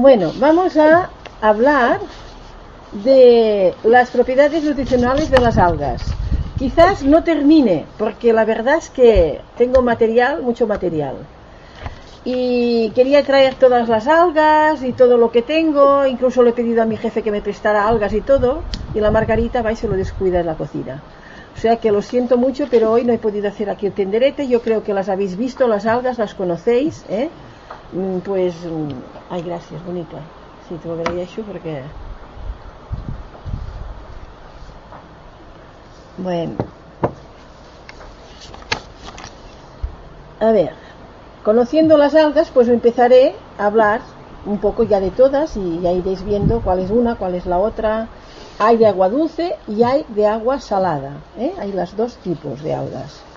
Bueno, vamos a hablar de las propiedades nutricionales de las algas. Quizás no termine, porque la verdad es que tengo material, mucho material. Y quería traer todas las algas y todo lo que tengo, incluso le he pedido a mi jefe que me prestara algas y todo, y la margarita va y se lo descuida en la cocina. O sea que lo siento mucho, pero hoy no he podido hacer aquí el tenderete. Yo creo que las habéis visto, las algas, las conocéis. ¿eh? Mm, pues, mm, ay, gracias, bonita. Sí, te lo hecho porque Bueno. A ver, conociendo las algas, pues empezaré a hablar un poco ya de todas y ya iréis viendo cuál es una, cuál es la otra. Hay de agua dulce y hay de agua salada. ¿eh? Hay las dos tipos de algas.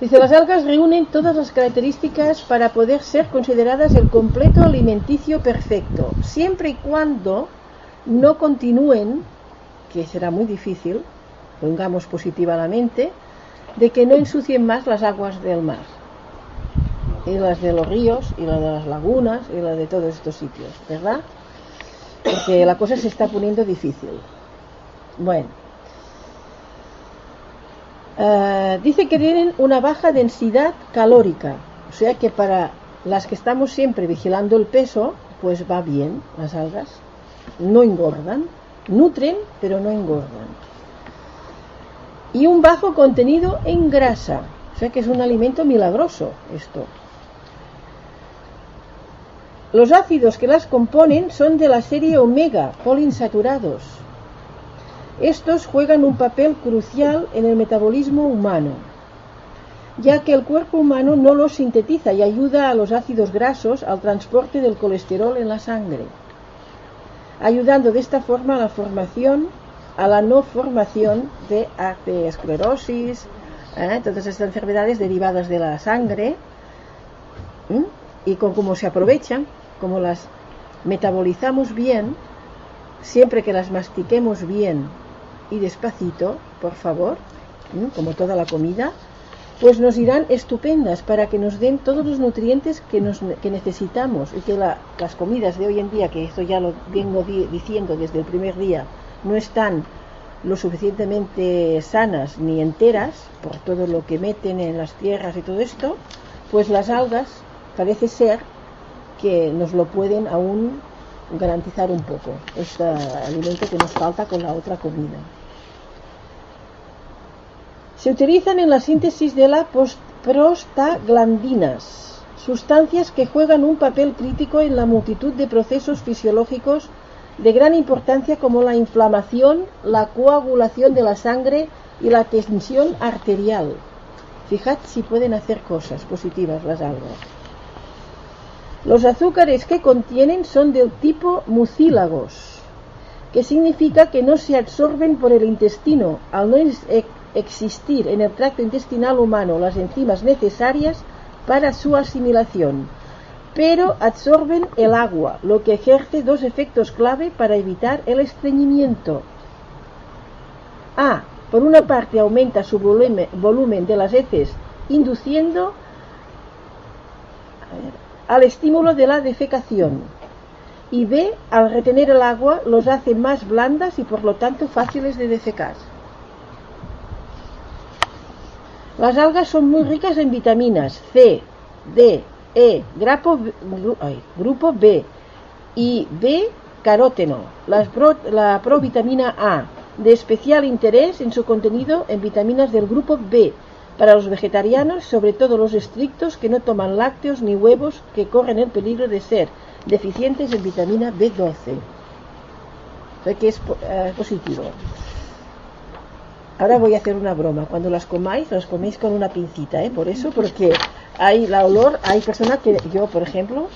Dice, las algas reúnen todas las características para poder ser consideradas el completo alimenticio perfecto, siempre y cuando no continúen, que será muy difícil, pongamos positivamente, de que no ensucien más las aguas del mar, y las de los ríos, y las de las lagunas, y las de todos estos sitios, ¿verdad? Porque la cosa se está poniendo difícil. Bueno. Eh, dice que tienen una baja densidad calórica, o sea que para las que estamos siempre vigilando el peso, pues va bien las algas, no engordan, nutren, pero no engordan y un bajo contenido en grasa. O sea que es un alimento milagroso esto. Los ácidos que las componen son de la serie omega, poliinsaturados. Estos juegan un papel crucial en el metabolismo humano, ya que el cuerpo humano no los sintetiza y ayuda a los ácidos grasos al transporte del colesterol en la sangre, ayudando de esta forma a la formación a la no formación de arteriosclerosis, ¿eh? todas estas enfermedades derivadas de la sangre, y con cómo se aprovechan, como las metabolizamos bien, siempre que las mastiquemos bien y despacito, por favor, como toda la comida, pues nos irán estupendas para que nos den todos los nutrientes que, nos, que necesitamos y que las comidas de hoy en día, que esto ya lo vengo diciendo desde el primer día, no están lo suficientemente sanas ni enteras por todo lo que meten en las tierras y todo esto, pues las algas parece ser que nos lo pueden aún garantizar un poco, este alimento que nos falta con la otra comida. Se utilizan en la síntesis de las prostaglandinas, sustancias que juegan un papel crítico en la multitud de procesos fisiológicos de gran importancia como la inflamación, la coagulación de la sangre y la tensión arterial. Fijad si pueden hacer cosas positivas las algas. Los azúcares que contienen son del tipo mucílagos, que significa que no se absorben por el intestino al no existir en el tracto intestinal humano las enzimas necesarias para su asimilación pero absorben el agua, lo que ejerce dos efectos clave para evitar el estreñimiento. A. Por una parte aumenta su volumen, de las heces, induciendo al estímulo de la defecación. Y B. Al retener el agua, los hace más blandas y por lo tanto fáciles de defecar. Las algas son muy ricas en vitaminas C, D, e, grupo B y B, caróteno, la provitamina A, de especial interés en su contenido en vitaminas del grupo B, para los vegetarianos, sobre todo los estrictos que no toman lácteos ni huevos, que corren el peligro de ser deficientes en vitamina B12. O sea que es eh, positivo. Ahora voy a hacer una broma. Cuando las comáis, las coméis con una pincita, ¿eh? Por eso, porque hay la olor, hay personas que yo, por ejemplo,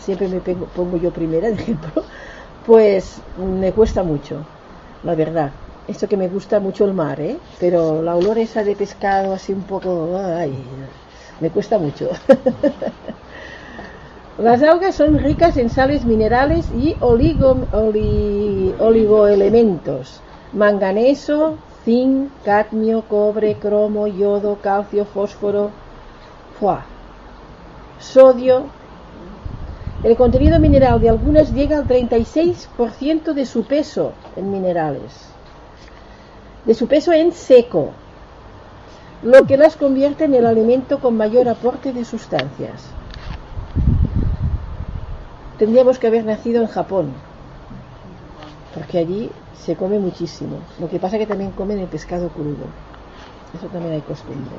siempre me pongo yo primera de ejemplo, pues me cuesta mucho, la verdad. Esto que me gusta mucho el mar, ¿eh? Pero la olor esa de pescado así un poco, ay, me cuesta mucho. Las algas son ricas en sales minerales y oligoelementos, manganeso, zinc, cadmio, cobre, cromo, yodo, calcio, fósforo, sodio, El contenido mineral de algunas llega al 36% de su peso en minerales, de su peso en seco, lo que las convierte en el alimento con mayor aporte de sustancias. Tendríamos que haber nacido en Japón, porque allí se come muchísimo. Lo que pasa es que también comen el pescado crudo. Eso también hay costumbre.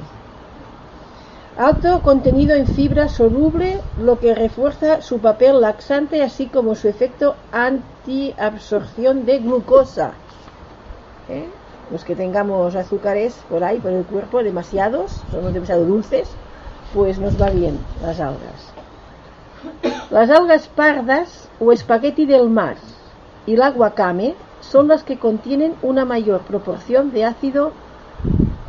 Alto contenido en fibra soluble, lo que refuerza su papel laxante, así como su efecto antiabsorción de glucosa. ¿Eh? Los que tengamos azúcares por ahí, por el cuerpo, demasiados, son demasiado dulces, pues nos va bien las algas. Las algas pardas o espagueti del mar y la guacame son las que contienen una mayor proporción de ácido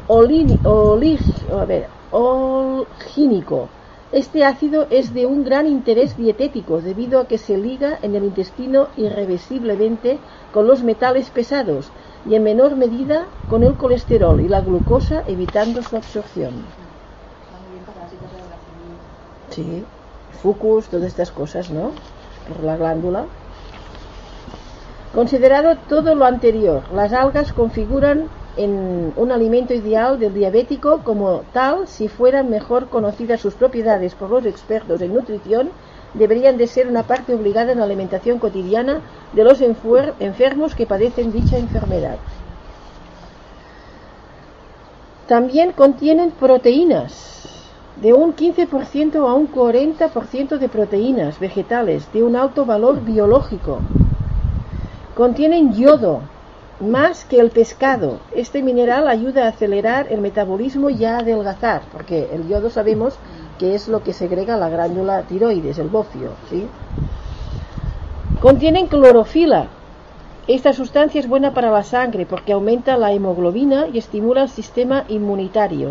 olíginico. Este ácido es de un gran interés dietético debido a que se liga en el intestino irreversiblemente con los metales pesados y en menor medida con el colesterol y la glucosa evitando su absorción. Sí, fucus, todas estas cosas, ¿no? Por la glándula. Considerado todo lo anterior, las algas configuran en un alimento ideal del diabético como tal, si fueran mejor conocidas sus propiedades por los expertos en nutrición, deberían de ser una parte obligada en la alimentación cotidiana de los enfermos que padecen dicha enfermedad. También contienen proteínas, de un 15% a un 40% de proteínas vegetales de un alto valor biológico, Contienen yodo, más que el pescado. Este mineral ayuda a acelerar el metabolismo y a adelgazar, porque el yodo sabemos que es lo que segrega la glándula tiroides, el bofio. ¿sí? Contienen clorofila. Esta sustancia es buena para la sangre porque aumenta la hemoglobina y estimula el sistema inmunitario.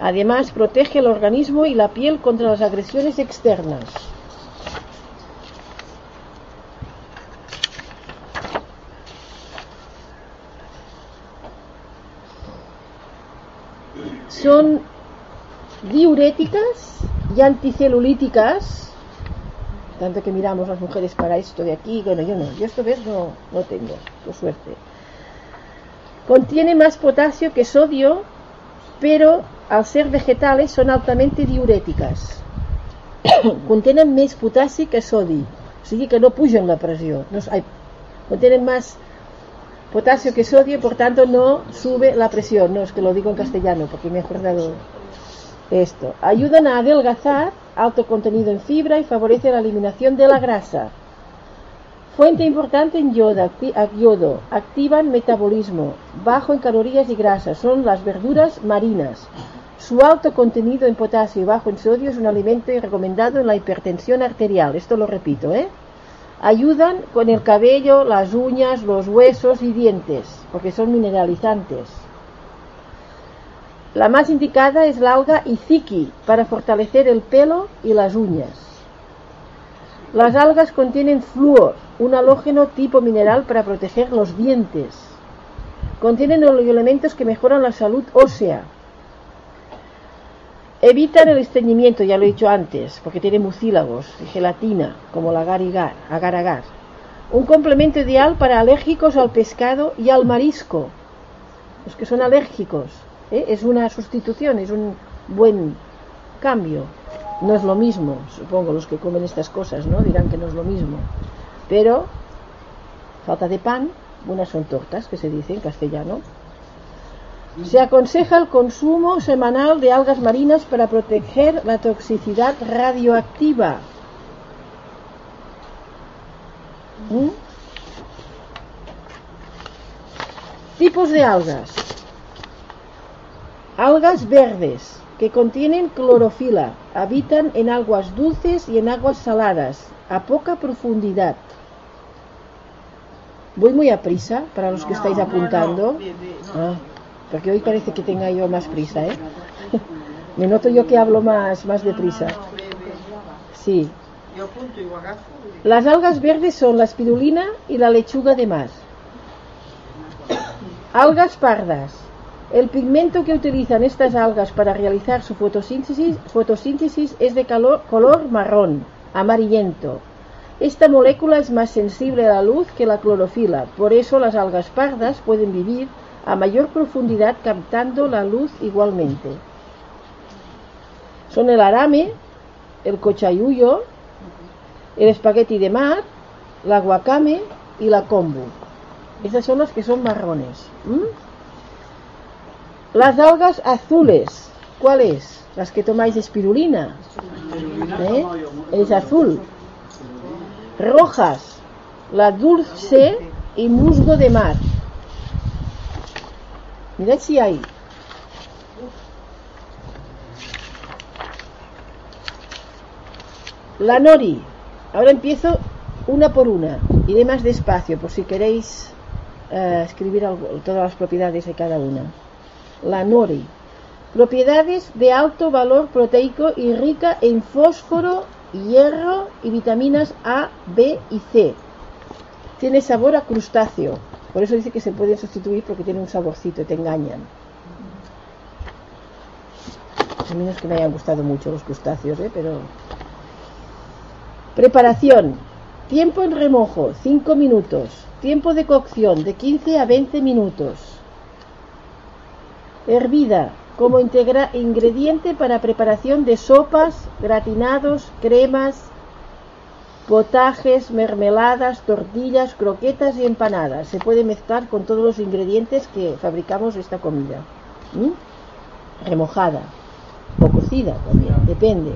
Además, protege el organismo y la piel contra las agresiones externas. Son diuréticas y anticelulíticas. Tanto que miramos las mujeres para esto de aquí. Bueno yo no, yo esto ves no, no tengo por suerte. Contiene más potasio que sodio pero al ser vegetales son altamente diuréticas. Contienen más potasio que sodio. O que no pujan la presión no, contienen más potasio que sodio, por tanto no sube la presión. No es que lo digo en castellano porque me he acordado esto. Ayudan a adelgazar, alto contenido en fibra y favorece la eliminación de la grasa. Fuente importante en yodo, yodo, activan metabolismo, bajo en calorías y grasas, son las verduras marinas. Su alto contenido en potasio y bajo en sodio es un alimento recomendado en la hipertensión arterial. Esto lo repito, ¿eh? Ayudan con el cabello, las uñas, los huesos y dientes, porque son mineralizantes. La más indicada es la alga Iziki para fortalecer el pelo y las uñas. Las algas contienen flúor, un halógeno tipo mineral para proteger los dientes. Contienen elementos que mejoran la salud ósea, Evitan el estreñimiento, ya lo he dicho antes, porque tiene mucílagos y gelatina, como el agar, agar. Un complemento ideal para alérgicos al pescado y al marisco. Los que son alérgicos. ¿eh? Es una sustitución, es un buen cambio. No es lo mismo, supongo, los que comen estas cosas, ¿no? Dirán que no es lo mismo. Pero, falta de pan, buenas son tortas, que se dice en castellano. Se aconseja el consumo semanal de algas marinas para proteger la toxicidad radioactiva. ¿Mm? Tipos de algas. Algas verdes que contienen clorofila. Habitan en aguas dulces y en aguas saladas, a poca profundidad. Voy muy a prisa para los que estáis apuntando. Ah. Porque hoy parece que tenga yo más prisa, ¿eh? Me noto yo que hablo más, más deprisa. Sí. Las algas verdes son la espirulina y la lechuga de mar. Algas pardas. El pigmento que utilizan estas algas para realizar su fotosíntesis, fotosíntesis es de color marrón, amarillento. Esta molécula es más sensible a la luz que la clorofila, por eso las algas pardas pueden vivir a mayor profundidad captando la luz igualmente. Son el arame, el cochayuyo, el espagueti de mar, la guacame y la kombu. Esas son las que son marrones. Las algas azules, ¿cuáles? Las que tomáis espirulina. ¿Eh? Es azul. Rojas, la dulce y musgo de mar. Mirad si hay. La nori. Ahora empiezo una por una. Iré más despacio por si queréis uh, escribir algo, todas las propiedades de cada una. La nori. Propiedades de alto valor proteico y rica en fósforo, hierro y vitaminas A, B y C. Tiene sabor a crustáceo. Por eso dice que se pueden sustituir porque tiene un saborcito, te engañan. A menos que me hayan gustado mucho los crustáceos, ¿eh? pero... Preparación. Tiempo en remojo, 5 minutos. Tiempo de cocción, de 15 a 20 minutos. Hervida, como ingrediente para preparación de sopas, gratinados, cremas, potajes, mermeladas, tortillas, croquetas y empanadas. Se puede mezclar con todos los ingredientes que fabricamos esta comida. Remojada o cocida también, depende.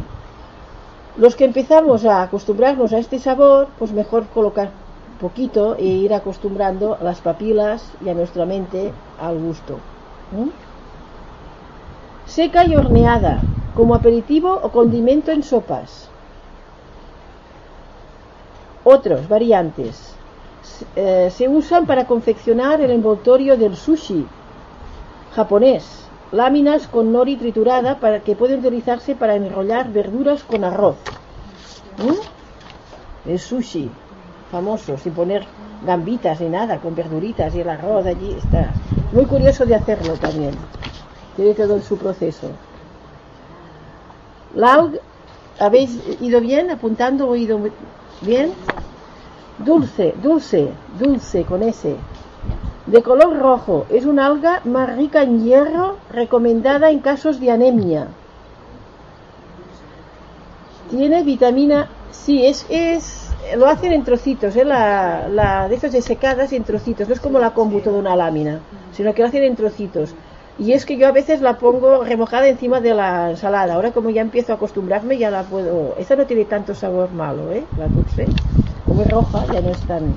Los que empezamos a acostumbrarnos a este sabor, pues mejor colocar poquito e ir acostumbrando a las papilas y a nuestra mente al gusto. Seca y horneada, como aperitivo o condimento en sopas. Otros variantes. Eh, se usan para confeccionar el envoltorio del sushi japonés. Láminas con nori triturada para que pueden utilizarse para enrollar verduras con arroz. ¿Mm? El sushi famoso, sin poner gambitas ni nada, con verduritas y el arroz allí está. Muy curioso de hacerlo también. Tiene todo su proceso. La ¿habéis ido bien? ¿Apuntando o ido bien? Dulce, dulce, dulce con ese. De color rojo, es una alga más rica en hierro, recomendada en casos de anemia. Tiene vitamina, sí, es, es lo hacen en trocitos, ¿eh? la, la, de estas de secadas en trocitos, no es como la kombu toda una lámina, sino que lo hacen en trocitos. Y es que yo a veces la pongo remojada encima de la ensalada. Ahora como ya empiezo a acostumbrarme ya la puedo... Esta no tiene tanto sabor malo, ¿eh? La dulce. Como es roja ya no es tan...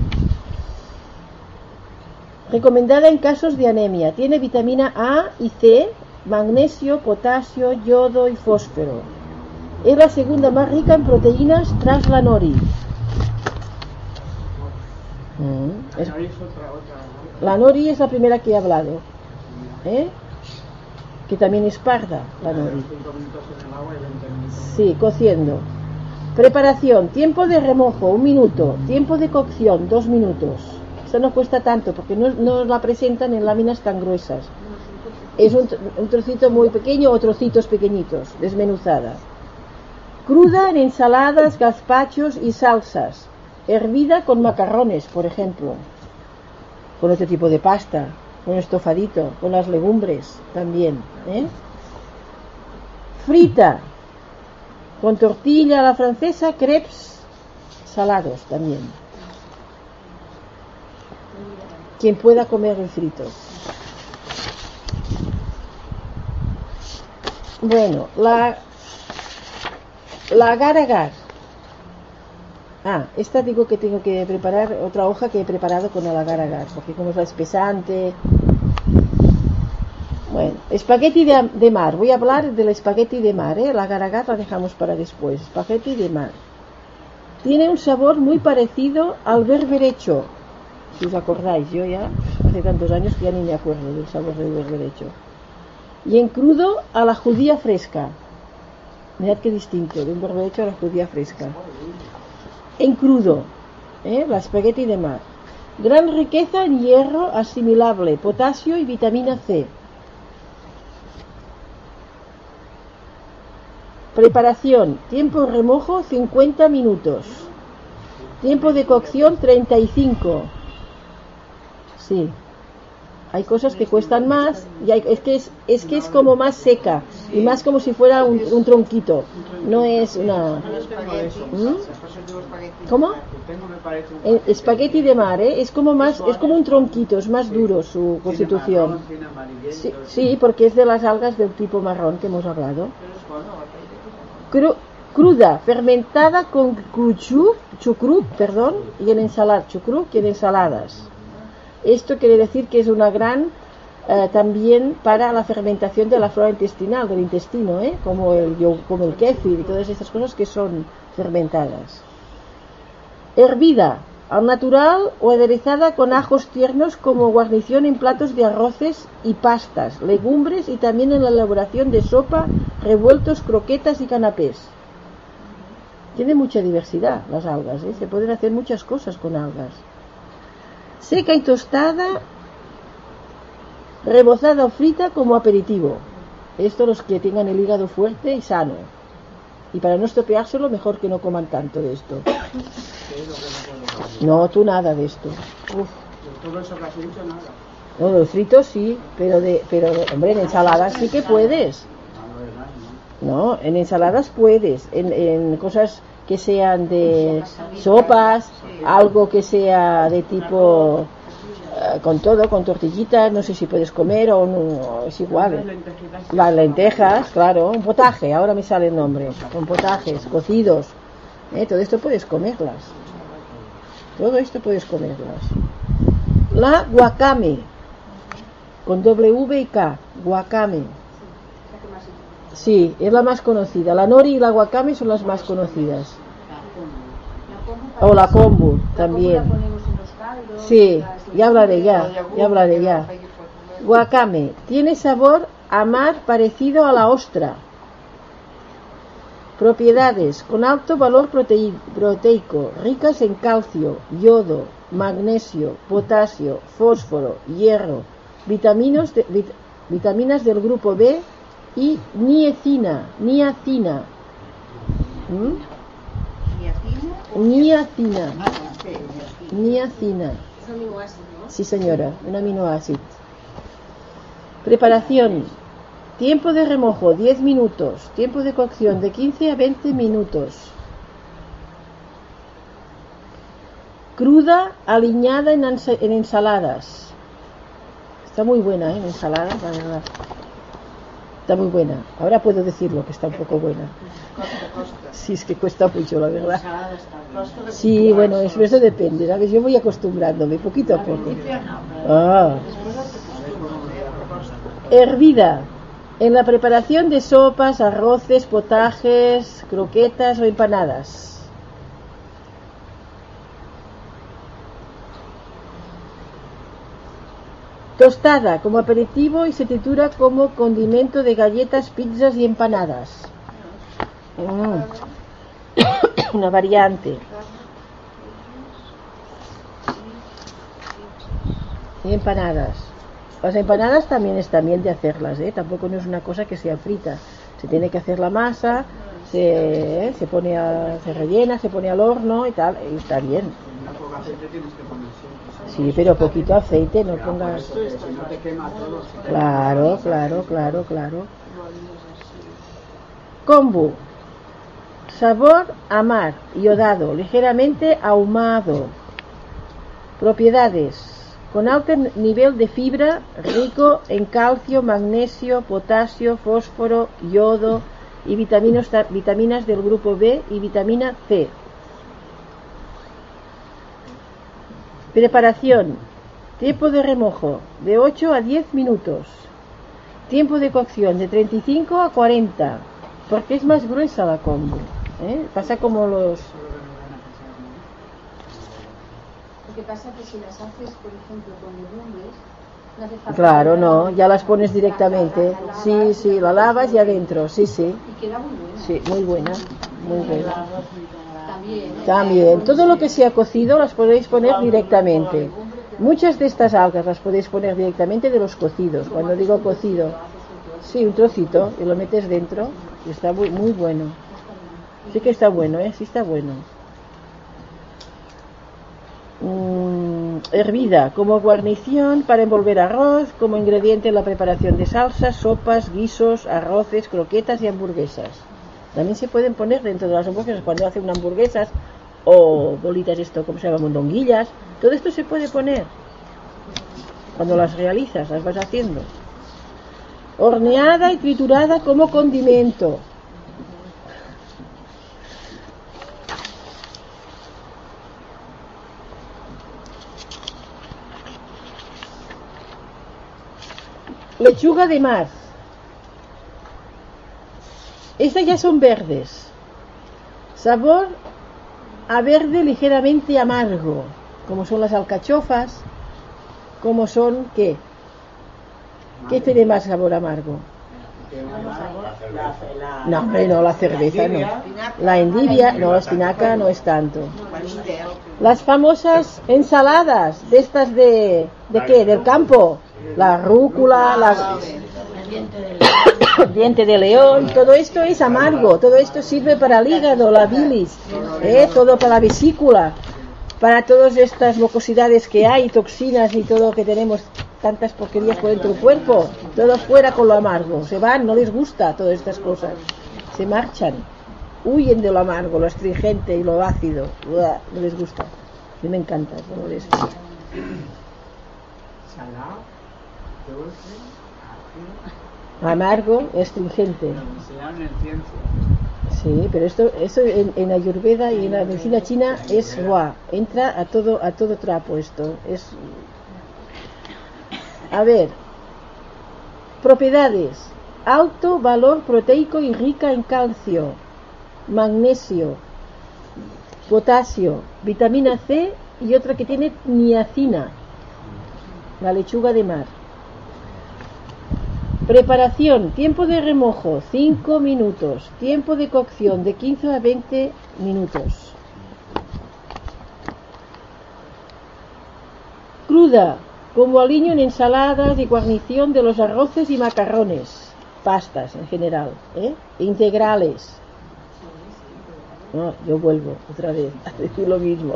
Recomendada en casos de anemia. Tiene vitamina A y C, magnesio, potasio, yodo y fósforo. Es la segunda más rica en proteínas tras la nori. Mm. La nori es la primera que he hablado. ¿Eh? Que también es parda la nori. Sí, cociendo. Preparación, tiempo de remojo, un minuto. Tiempo de cocción, dos minutos. Esto no cuesta tanto porque no, la presentan en láminas tan gruesas. Es un, un, trocito muy pequeño o trocitos pequeñitos, desmenuzada. Cruda en ensaladas, gazpachos y salsas. Hervida con macarrones, por ejemplo. Con otro tipo de pasta con estofadito, con las legumbres también. ¿eh? Frita, con tortilla a la francesa, crepes salados también. Quien pueda comer el frito. Bueno, la, la agar agar. Ah, esta digo que tengo que preparar otra hoja que he preparado con el agar agar, porque como es la espesante, bueno, espagueti de, mar. Voy a hablar del espagueti de mar, ¿eh? La garagar la dejamos para después. Espagueti de mar. Tiene un sabor muy parecido al berberecho. Si os acordáis, yo ya hace tantos años que ya ni me acuerdo del sabor del berberecho. Y en crudo a la judía fresca. Mirad qué distinto, de un berberecho a la judía fresca. En crudo, ¿eh? la espagueti de mar. Gran riqueza en hierro asimilable, potasio y vitamina C Preparación. Tiempo remojo 50 minutos. Tiempo de cocción 35. Sí. Hay cosas que cuestan más y hay- es que es, es que es como más seca y más como si fuera un, un tronquito. No es una ¿Mm? ¿Cómo? Espagueti de mar, ¿eh? Es como más es como un tronquito, es más duro su constitución. Sí, porque es de las algas del tipo marrón que hemos hablado. Cru- cruda, fermentada con chucrut, perdón, y en ensalada, chucrut y en ensaladas. Esto quiere decir que es una gran eh, también para la fermentación de la flora intestinal, del intestino, ¿eh? como, el, como el kéfir y todas estas cosas que son fermentadas. Hervida, al natural o aderezada con ajos tiernos como guarnición en platos de arroces y pastas, legumbres y también en la elaboración de sopa, revueltos, croquetas y canapés. Tiene mucha diversidad las algas, ¿eh? se pueden hacer muchas cosas con algas. Seca y tostada, rebozada o frita como aperitivo. Esto los que tengan el hígado fuerte y sano. Y para no estropeárselo, mejor que no coman tanto de esto. No, tú nada de esto. Uf. No, los fritos sí, pero de, pero hombre, en ensaladas sí que puedes. No, en ensaladas puedes, en, en cosas que sean de sopas, algo que sea de tipo eh, con todo, con tortillitas, no sé si puedes comer o no, es igual. Las lentejas, claro, un potaje, ahora me sale el nombre, con potajes, cocidos, ¿eh? todo esto puedes comerlas. Todo esto puedes comerlas. La guacame, con W y K, guacame. Sí, es la más conocida. La nori y la guacame son las más conocidas. O la kombu también. Sí, ya hablaré ya, ya hablaré ya. Guacame, tiene sabor a mar parecido a la ostra. Propiedades, con alto valor protei- proteico, ricas en calcio, yodo, magnesio, potasio, fósforo, hierro, vitaminos de- vit- vitaminas del grupo B y niacina, niacina. ¿Mm? Niacina, niacina. Sí, señora, un aminoácido. Preparación. Tiempo de remojo 10 minutos. Tiempo de cocción de 15 a 20 minutos. Cruda, aliñada en ensaladas. Está muy buena, ¿eh? En ensaladas, la verdad. Está muy buena. Ahora puedo decirlo que está un poco buena. Sí, es que cuesta mucho, la verdad. Sí, bueno, eso, depende, ¿sabes? Yo voy acostumbrándome poquito a poco. Ah. Hervida. En la preparación de sopas, arroces, potajes, croquetas o empanadas. Tostada como aperitivo y se tritura como condimento de galletas, pizzas y empanadas. Mm. Una variante. Y empanadas. Las empanadas también están bien de hacerlas, ¿eh? Tampoco no es una cosa que sea frita. Se tiene que hacer la masa, se, se pone a, se rellena, se pone al horno y tal, y está bien. Sí, pero poquito aceite, no pongas. Claro, claro, claro, claro. Kombu. Sabor a mar, iodado, ligeramente ahumado. Propiedades. Con alto nivel de fibra, rico en calcio, magnesio, potasio, fósforo, yodo y vitaminas del grupo B y vitamina C. Preparación. Tiempo de remojo de 8 a 10 minutos. Tiempo de cocción de 35 a 40. Porque es más gruesa la combo. ¿eh? Pasa como los... Lo que pasa que si las haces, por ejemplo, con legumbres, no hace falta Claro, no, ya las pones directamente. Sí, sí, la lavas y adentro. Sí, sí. Y queda muy buena. Sí, muy buena. Muy buena. También. todo lo que sea cocido las podéis poner directamente. Muchas de estas algas las podéis poner directamente de los cocidos. Cuando digo cocido, sí, un trocito y lo metes dentro y está muy, muy bueno. Sí que está bueno, ¿eh? Sí está bueno. hervida como guarnición para envolver arroz, como ingrediente en la preparación de salsas, sopas, guisos, arroces, croquetas y hamburguesas. También se pueden poner dentro de las hamburguesas cuando hacen hamburguesas o bolitas esto, como se llama, mondonguillas. Todo esto se puede poner cuando las realizas, las vas haciendo. Horneada y triturada como condimento. Lechuga de mar. Estas ya son verdes. Sabor a verde ligeramente amargo, como son las alcachofas, como son qué? ¿Qué tiene más sabor amargo? No, hombre, no, la cerveza no. La endivia, no, la espinaca no es tanto. Las famosas ensaladas, de estas de, ¿de qué? Del campo. La rúcula, la diente de león, todo esto es amargo, todo esto sirve para el hígado, la bilis, ¿eh? todo para la vesícula, para todas estas mucosidades que hay, toxinas y todo que tenemos tantas porquerías por dentro del cuerpo, todo fuera con lo amargo, se van, no les gusta todas estas cosas, se marchan, huyen de lo amargo, lo astringente y lo ácido, no les gusta, a mí me encanta todo esto. Amargo, astringente. Sí, pero esto, esto en, en, Ayurveda y en la medicina china es guau, entra a todo, a todo trapo esto. Es a ver, propiedades. Alto valor proteico y rica en calcio, magnesio, potasio, vitamina C y otra que tiene niacina, la lechuga de mar. Preparación, tiempo de remojo 5 minutos, tiempo de cocción de 15 a 20 minutos. Cruda, como aliño en ensaladas y guarnición de los arroces y macarrones, pastas en general, ¿eh? integrales. No, yo vuelvo otra vez a decir lo mismo.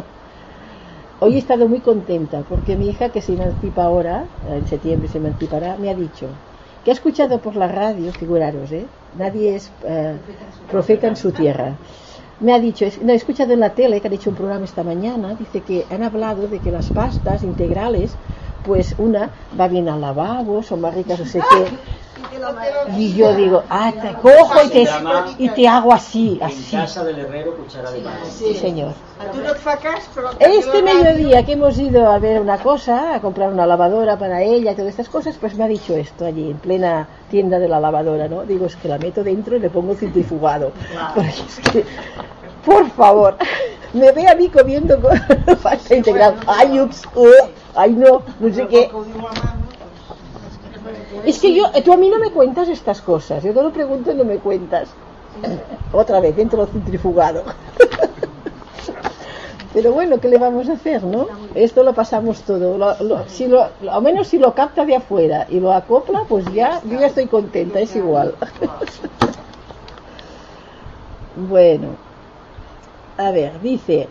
Hoy he estado muy contenta porque mi hija, que se emancipa ahora, en septiembre se emancipará, me ha dicho que ha escuchado por la radio, figuraros, ¿eh? nadie es eh, profeta en su tierra. Me ha dicho, no, he escuchado en la tele que han hecho un programa esta mañana, dice que han hablado de que las pastas integrales pues una va bien al lavabo, son más ricas, no sé qué. Y yo digo, ah, te cojo y te, y te hago así, así. En casa del herrero, cuchara de. Sí, señor. Este mediodía que hemos ido a ver una cosa, a comprar una lavadora para ella y todas estas cosas, pues me ha dicho esto allí, en plena tienda de la lavadora, ¿no? Digo, es que la meto dentro y le pongo centrifugado. Porque es que, por favor, me ve a mí comiendo pasta integral. Ay, ups, uh, ay no, no sé qué. Es que yo, tú a mí no me cuentas estas cosas, yo te lo pregunto y no me cuentas. Otra vez, dentro del centrifugado. Pero bueno, ¿qué le vamos a hacer, no? Esto lo pasamos todo. Lo, lo, si lo, al menos si lo capta de afuera y lo acopla, pues ya, yo ya estoy contenta, es igual. bueno, a ver, dice,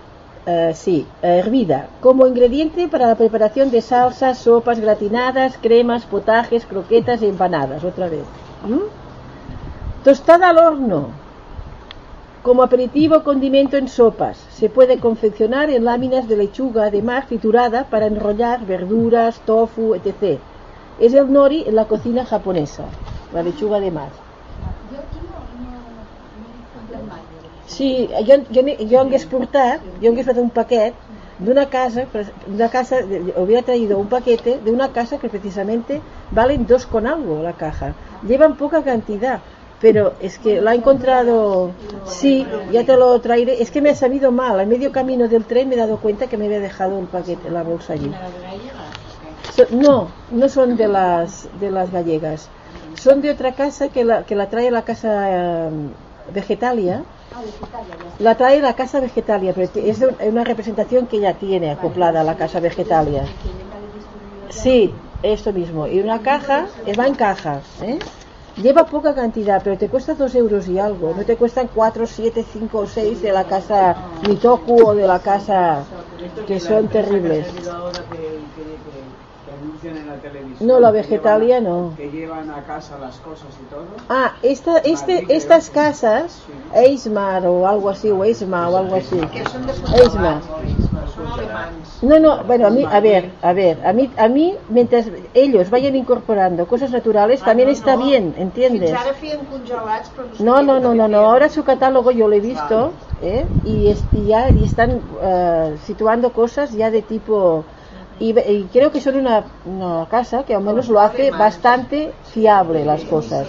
uh, sí, hervida, como ingrediente para la preparación de salsas, sopas gratinadas, cremas, potajes, croquetas y empanadas, otra vez. Tostada al horno, como aperitivo condimento en sopas. Se puede confeccionar en láminas de lechuga de mar triturada para enrollar verduras, tofu, etc. Es el nori en la cocina japonesa, la lechuga de mar. Sí, jo, jo, jo hagués portat, jo hagués portat un paquet d'una casa, una casa, hubiera traído un paquete de una casa que precisamente valen dos con algo la caja. Llevan poca cantidad, pero es que la he encontrado, sí, ya te lo traeré, es que me ha sabido mal, a medio camino del tren me he dado cuenta que me había dejado el paquete, la bolsa allí. No, no son de las, de las gallegas, son de otra casa que la, que la trae la casa eh, Vegetalia, la trae la casa Vegetalia, pero es una representación que ella tiene acoplada a la casa Vegetalia. Sí, esto mismo. Y una caja, va en caja. ¿eh? Lleva poca cantidad, pero te cuesta dos euros y algo. No te cuestan cuatro, siete, cinco o seis de la casa Mitoku o de la casa que son terribles. Que, que- que anuncian en la televisión. No, la que vegetalia llevan- no. Que llevan a casa las cosas y todo. Ah, esta, este, estas casas, sí. Eismar o algo así, o Eisma o algo así. Que de Eisma. No, no, bueno, a mí, a ver, a ver, a mí, a mí, mientras ellos vayan incorporando cosas naturales, Ah, también no, está no. bien, ¿entiendes? No, no, no, no, no. Ahora su catálogo yo lo he visto ¿eh? y, es- y ya y están eh, situando cosas ya de tipo y, y creo que son una, una casa que al menos lo hace bastante fiable las cosas.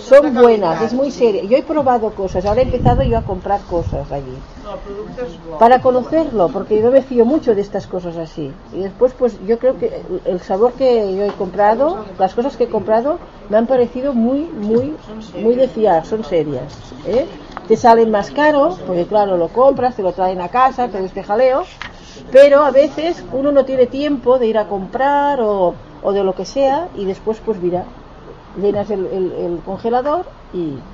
Son buenas, es muy seria. Yo he probado cosas, ahora he empezado yo a comprar cosas allí para conocerlo, porque yo me fío mucho de estas cosas así. Y después, pues yo creo que el- el sabor que yo he comprado, las cosas que he comprado, me han parecido muy, muy, muy de fiar, son serias. ¿eh? Te salen más caro, porque claro, lo compras, te lo traen a casa, todo este jaleo, pero a veces uno no tiene tiempo de ir a comprar o, de lo que sea, y después, pues mira, llenas el, el- el congelador y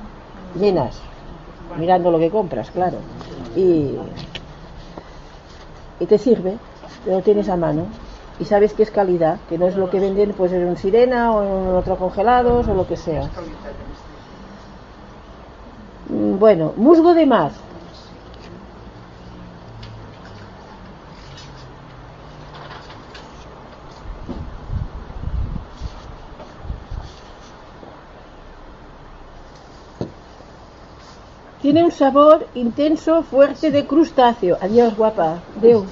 llenas mirando lo que compras, claro. Y, y te sirve, lo tienes a mano. Y sabes que es calidad, que no es lo que venden pues en un sirena o en otro congelados o lo que sea. Mm, Bueno, musgo de mar. Tiene un sabor intenso, fuerte de crustáceo. Adiós, guapa. Adeu.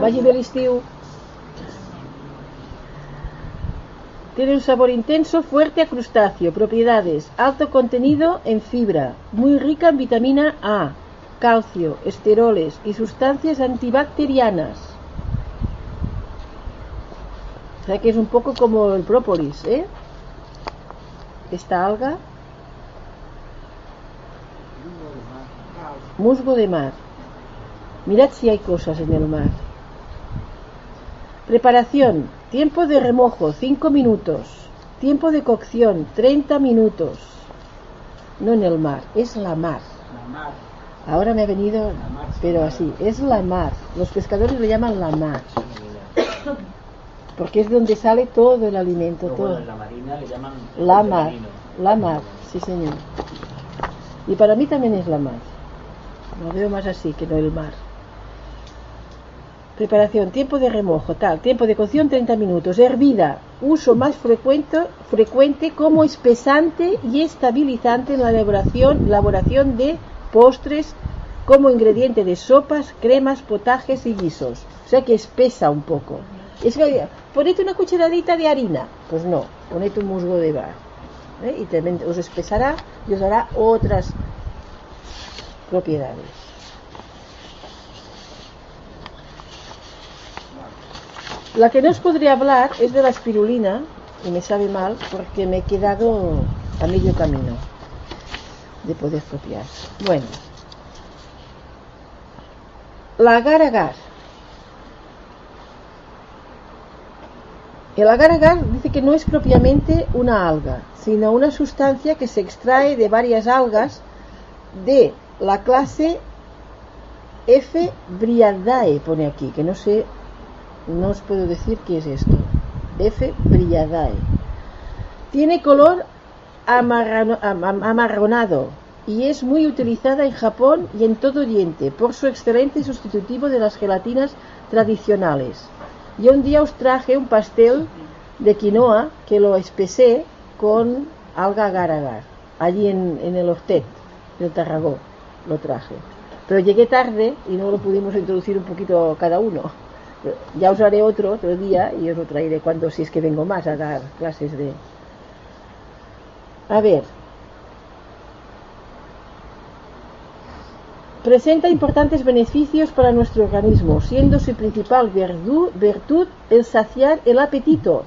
Vagi bé l'estiu. Tiene un sabor intenso, fuerte a crustáceo. Propiedades. Alto contenido en fibra. Muy rica en vitamina A, calcio, esteroles y sustancias antibacterianas. O sea que es un poco como el própolis, ¿eh? Esta alga. Musgo de mar. Mirad si hay cosas en el mar. Preparación. Tiempo de remojo 5 minutos. Tiempo de cocción 30 minutos. No en el mar, es la mar. Ahora me ha venido, pero así, es la mar. Los pescadores lo llaman la mar. Porque es donde sale todo el alimento, todo. en la marina le llaman La mar, la mar, sí señor. Y para mí también es la mar. Lo veo más así que no el mar. Preparación, tiempo de remojo, tal, tiempo de cocción 30 minutos. Hervida, uso más frecuente, frecuente como espesante y estabilizante en la elaboración, elaboración de postres como ingrediente de sopas, cremas, potajes y guisos. O sea que espesa un poco. Es que, ponete una cucharadita de harina. Pues no, ponete un musgo de bar. ¿eh? Y también os espesará y os dará otras propiedades. La que no os podría hablar es de la espirulina, y me sabe mal porque me he quedado a medio camino de poder copiar. Bueno, la agar-agar. El agar-agar dice que no es propiamente una alga, sino una sustancia que se extrae de varias algas de la clase F. briadae, pone aquí, que no sé, no os puedo decir qué es esto. F. briadae. Tiene color amarronado y es muy utilizada en Japón y en todo Oriente por su excelente sustitutivo de las gelatinas tradicionales. Yo un día os traje un pastel de quinoa que lo espesé con alga agar-agar, allí en, en el Hortet del Tarragó, lo traje. Pero llegué tarde y no lo pudimos introducir un poquito cada uno. Ya os haré otro otro día y os lo traeré cuando, si es que vengo más a dar clases de... A ver. Presenta importantes beneficios para nuestro organismo, siendo su principal virtud el saciar el apetito,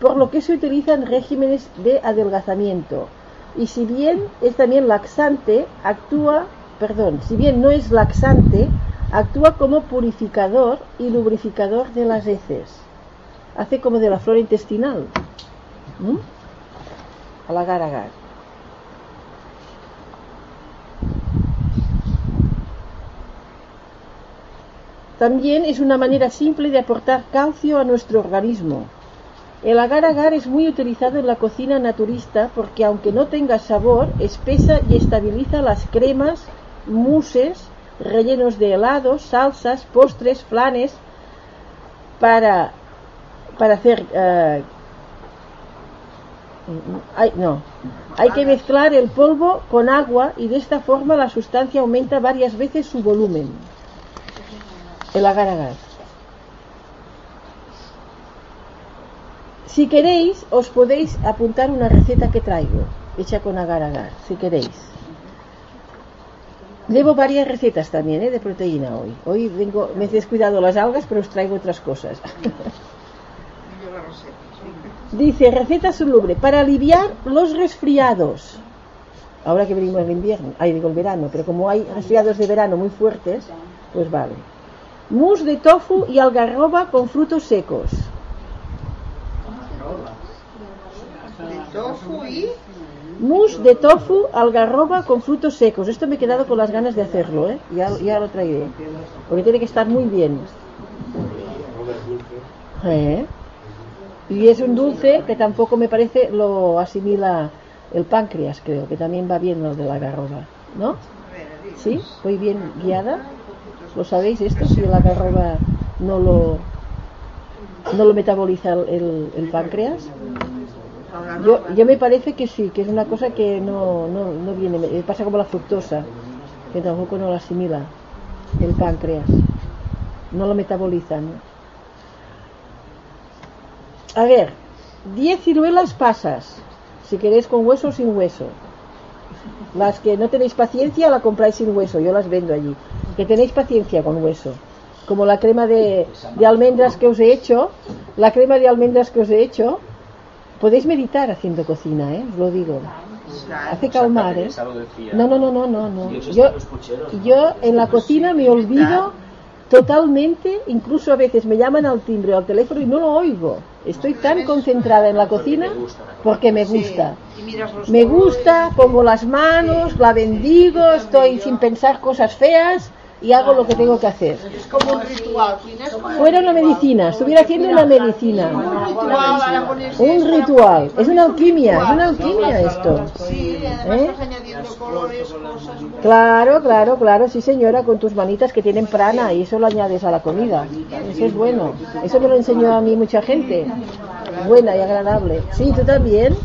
por lo que se utiliza en regímenes de adelgazamiento. Y si bien es también laxante, actúa, perdón, si bien no es laxante, actúa como purificador y lubrificador de las heces. Hace como de la flora intestinal. Al agar agar. También es una manera simple de aportar calcio a nuestro organismo. El agar-agar es muy utilizado en la cocina naturista porque aunque no tenga sabor, espesa y estabiliza las cremas, mousses, rellenos de helados, salsas, postres, flanes, para, para hacer... eh, hay, no, hay que mezclar el polvo con agua y de esta forma la sustancia aumenta varias veces su volumen. El agar-agar. Si queréis, os podéis apuntar una receta que traigo, hecha con agar-agar, si queréis. Llevo varias recetas también ¿eh? de proteína hoy. Hoy vengo, me he descuidado las algas, pero os traigo otras cosas. Dice, receta soluble para aliviar los resfriados. Ahora que venimos el invierno, ay, digo el verano, pero como hay resfriados de verano muy fuertes, pues vale. Mousse de tofu y algarroba con frutos secos. De tofu i... Mousse de tofu, algarroba con frutos secos. Esto me he quedado con las ganas de hacerlo, ¿eh? Ya, lo traeré. Porque tiene que estar muy bien. ¿Eh? Y es un dulce que tampoco me parece lo asimila el páncreas, creo, que también va bien lo de la algarroba, ¿no? ¿Sí? ¿Voy bien guiada? ¿Lo sabéis esto? Si la algarroba no lo, no lo metaboliza el- el páncreas. Yo, me parece que sí, que es una cosa que no, no, no viene, me- pasa como la fructosa, que tampoco no la asimila el páncreas, no lo metabolizan. A ver, 10 ciruelas pasas, si queréis con hueso o sin hueso. Las que no tenéis paciencia la compráis sin hueso, yo las vendo allí. Que tenéis paciencia con hueso. Como la crema de, de almendras que os he hecho, la crema de almendras que os he hecho, podéis meditar haciendo cocina, ¿eh? os lo digo. Hace calmar, ¿eh? No, no, no, no, no, no. Yo, yo en la cocina me olvido totalmente, incluso a veces me llaman al timbre o al teléfono y no lo oigo. Estoy tan concentrada en la cocina porque me gusta. Me gusta, pongo las manos, la bendigo, estoy sin pensar cosas feas y hago lo que tengo que hacer. És com un ritual. Fuera una medicina, estuviera haciendo una medicina. Un ritual, es una alquimia, es una alquimia esto. ¿Eh? Claro, claro, claro, sí señora, con tus manitas que tienen prana y eso lo añades a la comida. Eso es bueno. Eso me lo enseñó a mí mucha gente. Buena y agradable. Sí, tú también.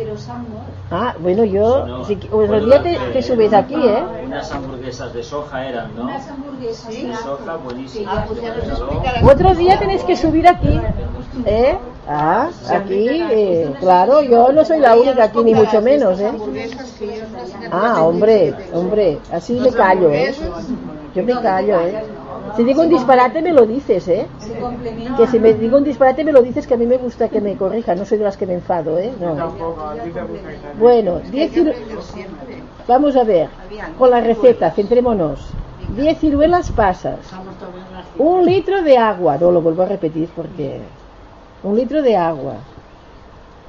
Pero. Ah, bueno, yo, si, pues el día te, te subes aquí, ¿eh? Unas hamburguesas de soja eran, ¿no? Unas hamburguesas De soja buenísimas. Ah, pues. Otro día tenéis que subir aquí, ¿eh? Ah, aquí, eh, claro, yo no soy la única aquí, ni mucho menos, ¿eh? Ah, hombre, hombre, así me callo, ¿eh? Yo me callo, ¿eh? Si digo un disparate me lo dices, ¿eh? Que si me digo un disparate me lo dices que a mí me gusta que me corrija, no soy de las que me enfado, ¿eh? No. Bueno, 10 ciru- siempre. vamos a ver, con la receta, centrémonos. 10 ciruelas pasas, un litro de agua, no lo vuelvo a repetir porque... Un litro de agua,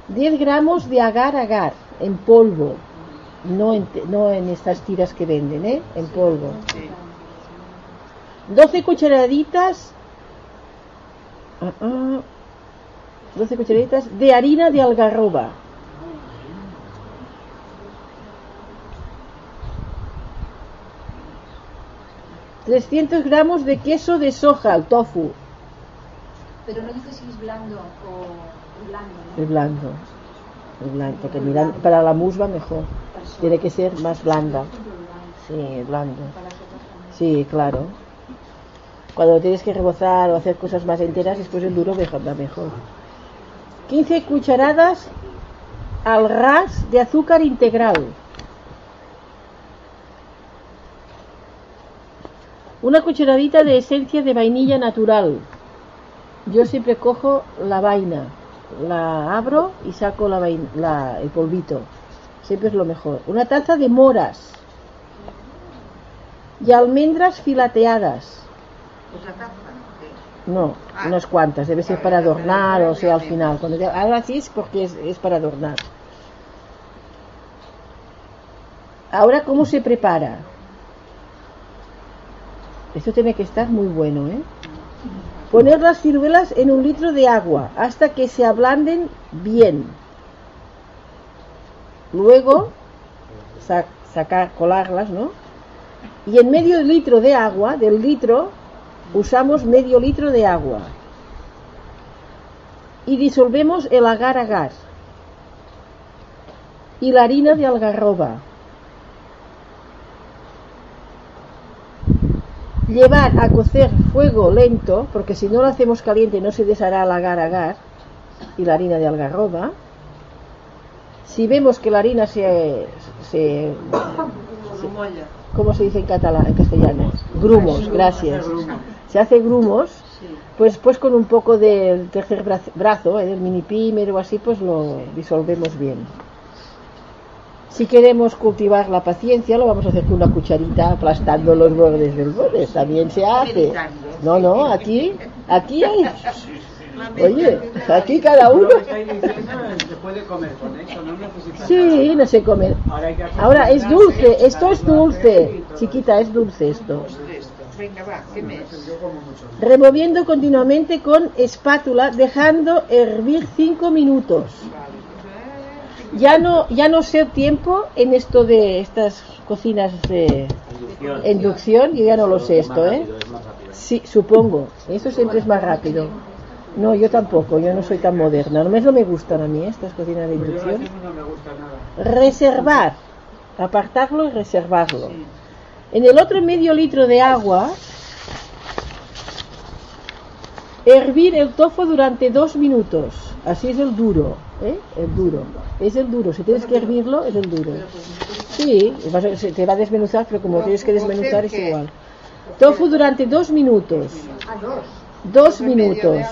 10 gramos de agar-agar en polvo, no en, te- no en estas tiras que venden, ¿eh? En polvo. 12 cucharaditas ah, ah, 12 cucharaditas de harina de algarroba. ...300 gramos de queso de soja, el tofu, Pero no dice si es blando o blando. ¿no? el blando, el blando, porque mira, para la musba mejor, tiene que ser más blanda, sí, blando, sí, claro. Cuando tienes que rebozar o hacer cosas más enteras, después el duro mejor, mejor. 15 cucharadas al ras de azúcar integral. Una cucharadita de esencia de vainilla natural. Yo siempre cojo la vaina, la abro y saco la- el polvito. Siempre es lo mejor. Una taza de moras y almendras filateadas. Pues taza, No, unas cuantas, debe ser para adornar o sea al final. Cuando te- ahora así es porque es, es para adornar. Ahora, ¿cómo se prepara? Esto tiene que estar muy bueno, ¿eh? Poner las ciruelas en un litro de agua hasta que se ablanden bien. Luego, sa- sacar, colarlas, ¿no? Y en medio litro de agua, del litro, usamos medio litro de agua. Y disolvemos el agar agar y la harina de algarroba. Llevar a cocer fuego lento, porque si no lo hacemos caliente no se deshará el agar agar y la harina de algarroba. Si vemos que la harina se, se. ¿cómo se dice en catalán, en castellano? Grumos, gracias. Se hace grumos, Sí. pues pues con un poco del tercer bra- brazo, eh, del mini pimer o así, pues lo disolvemos bien. Si queremos cultivar la paciencia, lo vamos a hacer con una cucharita aplastando los bordes del borde. También se hace. No, no, aquí, aquí hay. Oye, aquí cada uno. Lo que estáis diciendo se puede comer con eso, no necesitas Sí, no se come. Ahora, es dulce, esto es dulce. Chiquita, es dulce esto. Removiendo continuamente con espátula, dejando hervir 5 minutos. Ya no, ya no sé tiempo en esto de estas cocinas de Inducción. inducción, yo ya no lo sé esto, ¿eh? rápido, es más rápido. Sí, supongo. Eso siempre es más rápido. No, yo tampoco, yo no soy tan moderna. Només no me gustan a mí ¿eh? estas cocinas de Pues inducción. racismo no me gusta nada. Reservar, apartarlo y reservarlo. En el otro medio litro de agua, hervir el tofu durante dos minutos. Así es el duro, ¿eh? El duro. Es el duro. Si tienes que hervirlo, es el duro. Sí, te va a desmenuzar, pero como tienes que desmenuzar es igual. Tofu durante dos minutos. Dos minutos.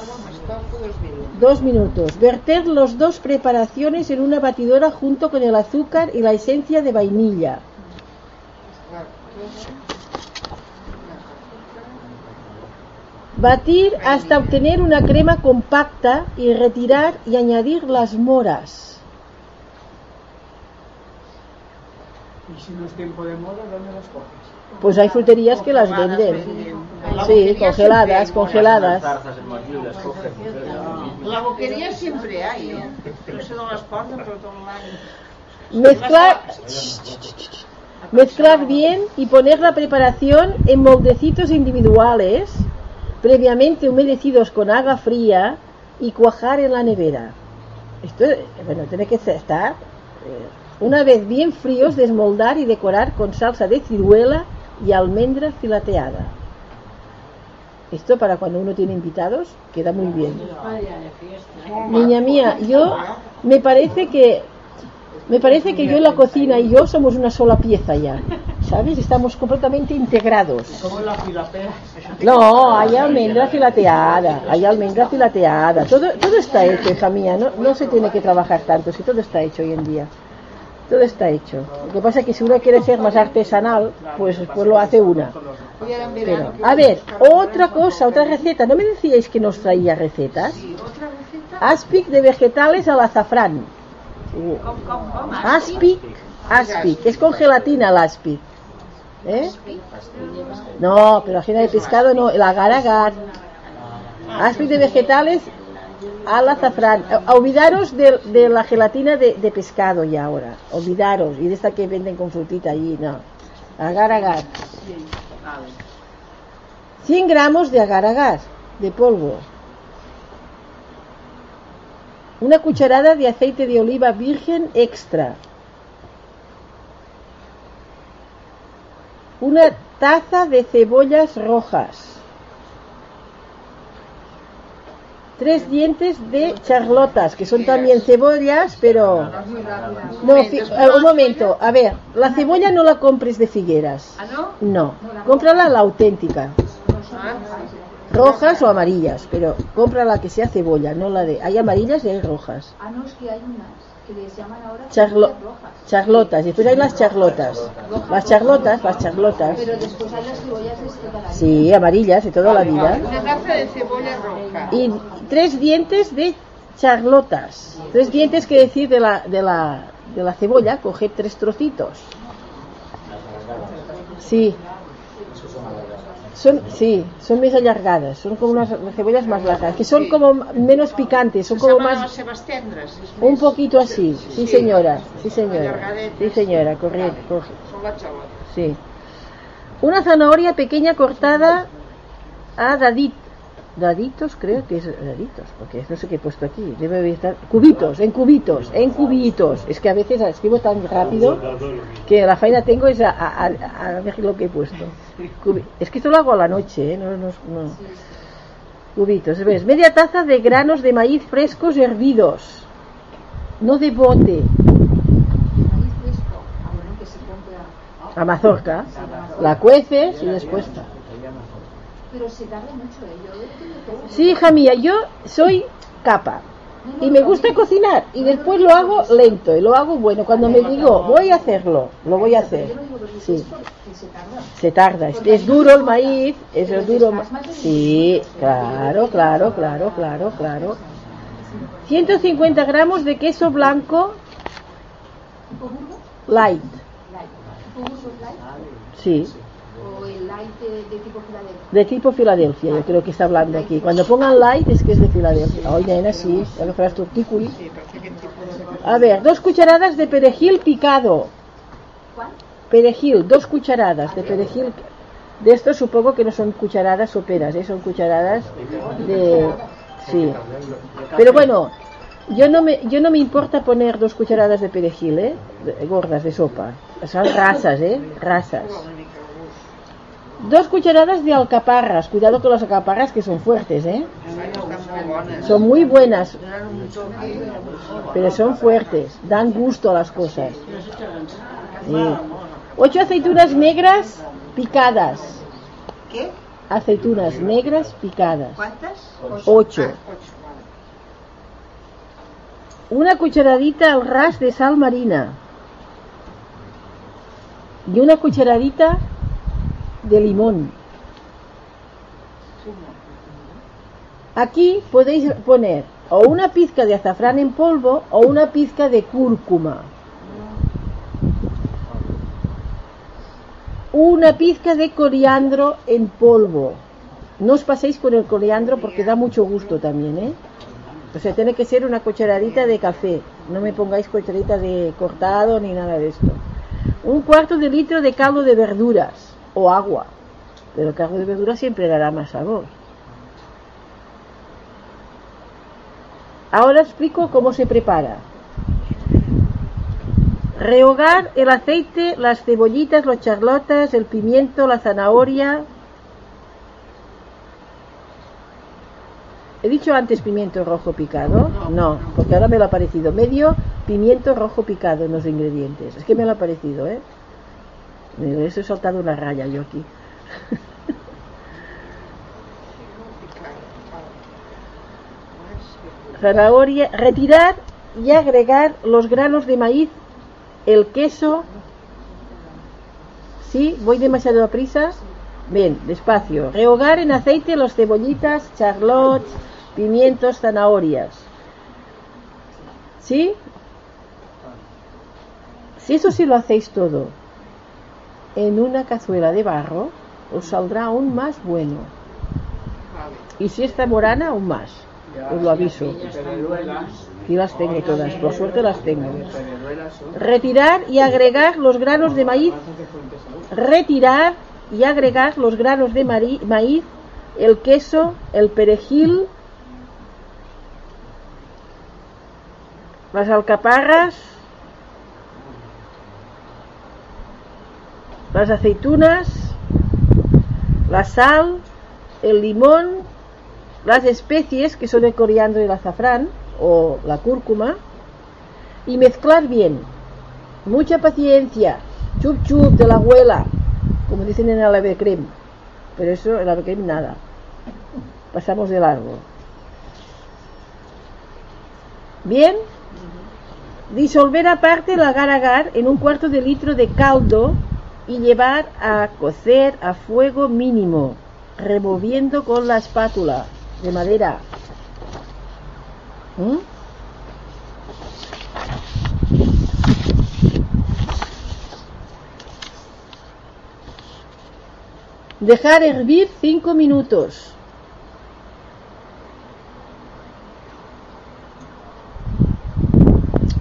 Dos minutos. Verter los dos preparaciones en una batidora junto con el azúcar y la esencia de vainilla. Batir hasta obtener una crema compacta y retirar y añadir las moras. Y si no es tiempo de moda, ¿dónde las coges? Pues hay fruterías que las venden. Sí, congeladas, congeladas. La boquería siempre hay, ¿eh? No sé dónde las porten, però tot l'any. Mezclar, mezclar bien y poner la preparación en moldecitos individuales, previamente humedecidos con agua fría y cuajar en la nevera. Esto, bueno, tiene que estar, eh, una vez bien fríos, desmoldar y decorar con salsa de ciruela y almendra filateada. Esto para cuando uno tiene invitados queda muy bien. Niña mía, yo me parece que me parece que yo en la cocina y yo somos una sola pieza ya. ¿Sabes? Estamos completamente integrados. No, hay almendra filateada, hay almendra filateada. Todo, todo está hecho, hija mía. No, no se tiene que trabajar tanto, si todo está hecho hoy en día. Todo está hecho. Lo que pasa es que si uno quiere ser más artesanal, pues, pues lo hace una. Pero, a ver, otra cosa, otra receta. ¿No me decíais que nos traía recetas? otra receta. Aspic de vegetales al azafrán. Aspic, aspic, es con gelatina el aspic. ¿Eh? No, pero ajena de pescado no, el agar agar. Aspic de vegetales al azafrán. Olvidaros de, de la gelatina de, de pescado ya ahora. Olvidaros. Y de esta que venden con frutita allí, no. Agar agar. 100 gramos de agar agar, de polvo. Una cucharada de aceite de oliva virgen extra. Una taza de cebollas rojas. Tres dientes de charlotas, que son también cebollas, pero... No, eh, un momento, a ver, la cebolla no la compres de Figueras. Ah, no? No, cómprala la auténtica. Rojas o amarillas, pero compra la que sea cebolla, no la de... Hay amarillas y hay rojas. Ah, no, es que hay unas que les llaman ahora Charlo- cebollas rojas. charlotas, después hay las charlotas. Las charlotas, las charlotas. Pero después hay las cebollas de este cada Sí, amarillas de toda la vida. una taza de cebolla roja. Y tres dientes de charlotas. Tres dientes que decir de la, de la, de la cebolla, coger tres trocitos. Sí. Son, sí, son más allargadas, son como unas cebollas más largas, que son como menos picantes, son como más Un més- poquito así, sí señora, sí señora, sí señora, correcto, sí. Una zanahoria pequeña cortada a dadit, daditos, creo que es daditos, porque no sé qué he puesto aquí, debe estar, cubitos, en cubitos, en cubitos, es que a veces escribo tan rápido que la faena tengo es a, a- a- a ver lo que he puesto. Cubi- es que esto lo hago a la noche, ¿eh? no, no, no. Cubitos, ¿ves? Media taza de granos de maíz frescos hervidos, no de bote. Ah, a mazorca, la cueces y después está. Pero se tarda mucho, ¿eh? Yo tengo que- Sí, hija mía, yo soy capa y me gusta cocinar y después lo hago lento y lo hago bueno. Cuando me digo voy a hacerlo, lo voy a hacer. Sí, se tarda. es, es duro el maíz, es el duro. Sí, claro, claro, claro, claro, claro. 150 gramos de queso blanco light, sí, ¿O el light de, de tipo Filadelfia? de tipo Filadelfia, yo creo que está hablando aquí. Cuando pongan light es que es de Filadelfia. Oye, nena, sí, ya faràs tu artículo. A ver, dos cucharadas de perejil picado. ¿Cuál? Perejil, dos cucharadas de perejil. De estos supongo que no son cucharadas soperas, ¿eh? son cucharadas de... Sí. Pero bueno, yo no me, yo no me importa poner dos cucharadas de perejil, ¿eh? Gordas de sopa. Son rasas, ¿eh? Rasas. Dos cucharadas de alcaparras. Cuidado con las alcaparras que son fuertes, ¿eh? Son muy buenas, pero son fuertes. Dan gusto a las cosas. Sí. Ocho aceitunas negras picadas. Què? Aceitunas negras picadas. Ocho. Ah, ocho. Una cucharadita al ras de sal marina. Y una cucharadita de limón. Aquí podéis poner o una pizca de azafrán en polvo o una pizca de cúrcuma. Una pizca de coriandro en polvo. No os paséis con el coriandro porque da mucho gusto también, ¿eh? O sea, tiene que ser una cucharadita de café. No me pongáis cucharadita de cortado ni nada de esto. Un cuarto de litro de caldo de verduras o agua. Pero el caldo de verduras siempre dará más sabor. Ahora explico cómo se prepara. Rehogar el aceite, las cebollitas, los charlotas, el pimiento, la zanahoria. ¿He dicho antes pimiento rojo picado? No, porque ahora me lo ha parecido. Medio pimiento rojo picado en los ingredientes. Es que me lo ha parecido, ¿eh? Me he soltado una raya yo aquí. Zanahoria. Retirar y agregar los granos de maíz, el queso. ¿Sí? ¿Voy demasiado a prisa? Bien, despacio. Rehogar en aceite los cebollitas, charlots, pimientos, zanahorias. ¿Sí? Si eso sí lo hacéis todo en una cazuela de barro, os saldrá aún más bueno. Y si está morana, aún más. Os lo aviso. Aquí las tengo todas, por suerte las tengo. Retirar y agregar los granos de maíz. Retirar y agregar los granos de maíz, el queso, el perejil, las alcaparras, las aceitunas, la sal, el limón, las especies que son el coriandro y el azafrán o la cúrcuma y mezclar bien. Mucha paciencia. Chup chup de la abuela, como dicen en el ave creme. Pero eso, el ave creme, nada. Pasamos de largo. Bien. Disolver aparte el agar-agar en un cuarto de litro de caldo y llevar a cocer a fuego mínimo, removiendo con la espátula de madera. ¿Mm? Dejar hervir 5 minutos.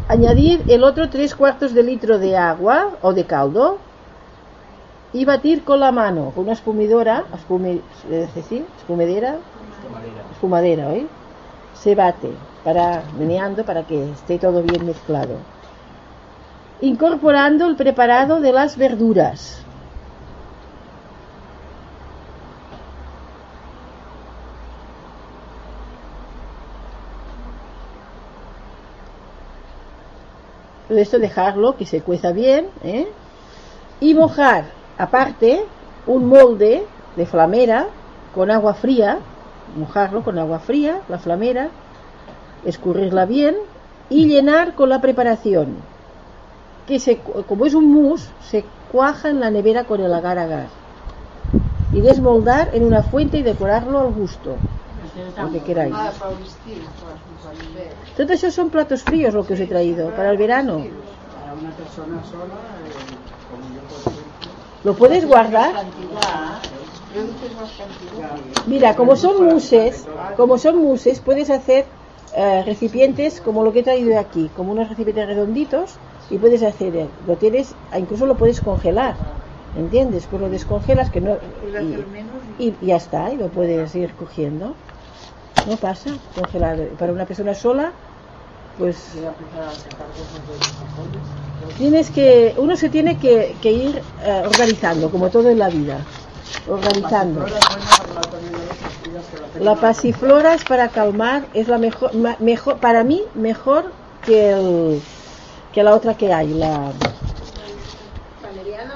Añadir el otro 3 cuartos de litro de agua o de caldo y batir con la mano, con una espumidora, espumi- es decir, espumedera, Madera. espumadera, ¿oí? Se bate para meneando para que esté todo bien mezclado. Incorporando el preparado de las verduras. Todo esto dejarlo que se cueza bien, ¿eh? Y mojar aparte un molde de flamera con agua fría, mojarlo con agua fría, la flamera, escurrirla bien y llenar con la preparación. Que se, como es un mousse, se cuaja en la nevera con el agar agar. Y desmoldar en una fuente y decorarlo al gusto. Lo que queráis. Todo eso son platos fríos lo que os he traído para el verano. Para una persona sola, eh, como yo por ejemplo, Lo puedes guardar. Mira, como son muses, como son muses, puedes hacer eh, recipientes como lo que he traído aquí, como unos recipientes redonditos y puedes hacer, eh, lo tienes, incluso lo puedes congelar, ¿entiendes? Pues lo descongelas que no y ya está, y lo puedes ir cogiendo. No pasa, congelar para una persona sola, pues tienes que, uno se tiene que, que ir eh, organizando, como todo en la vida, organizando. La pasiflora es para calmar, es la mejor, ma- mejor para mí mejor que el, que la otra que hay, la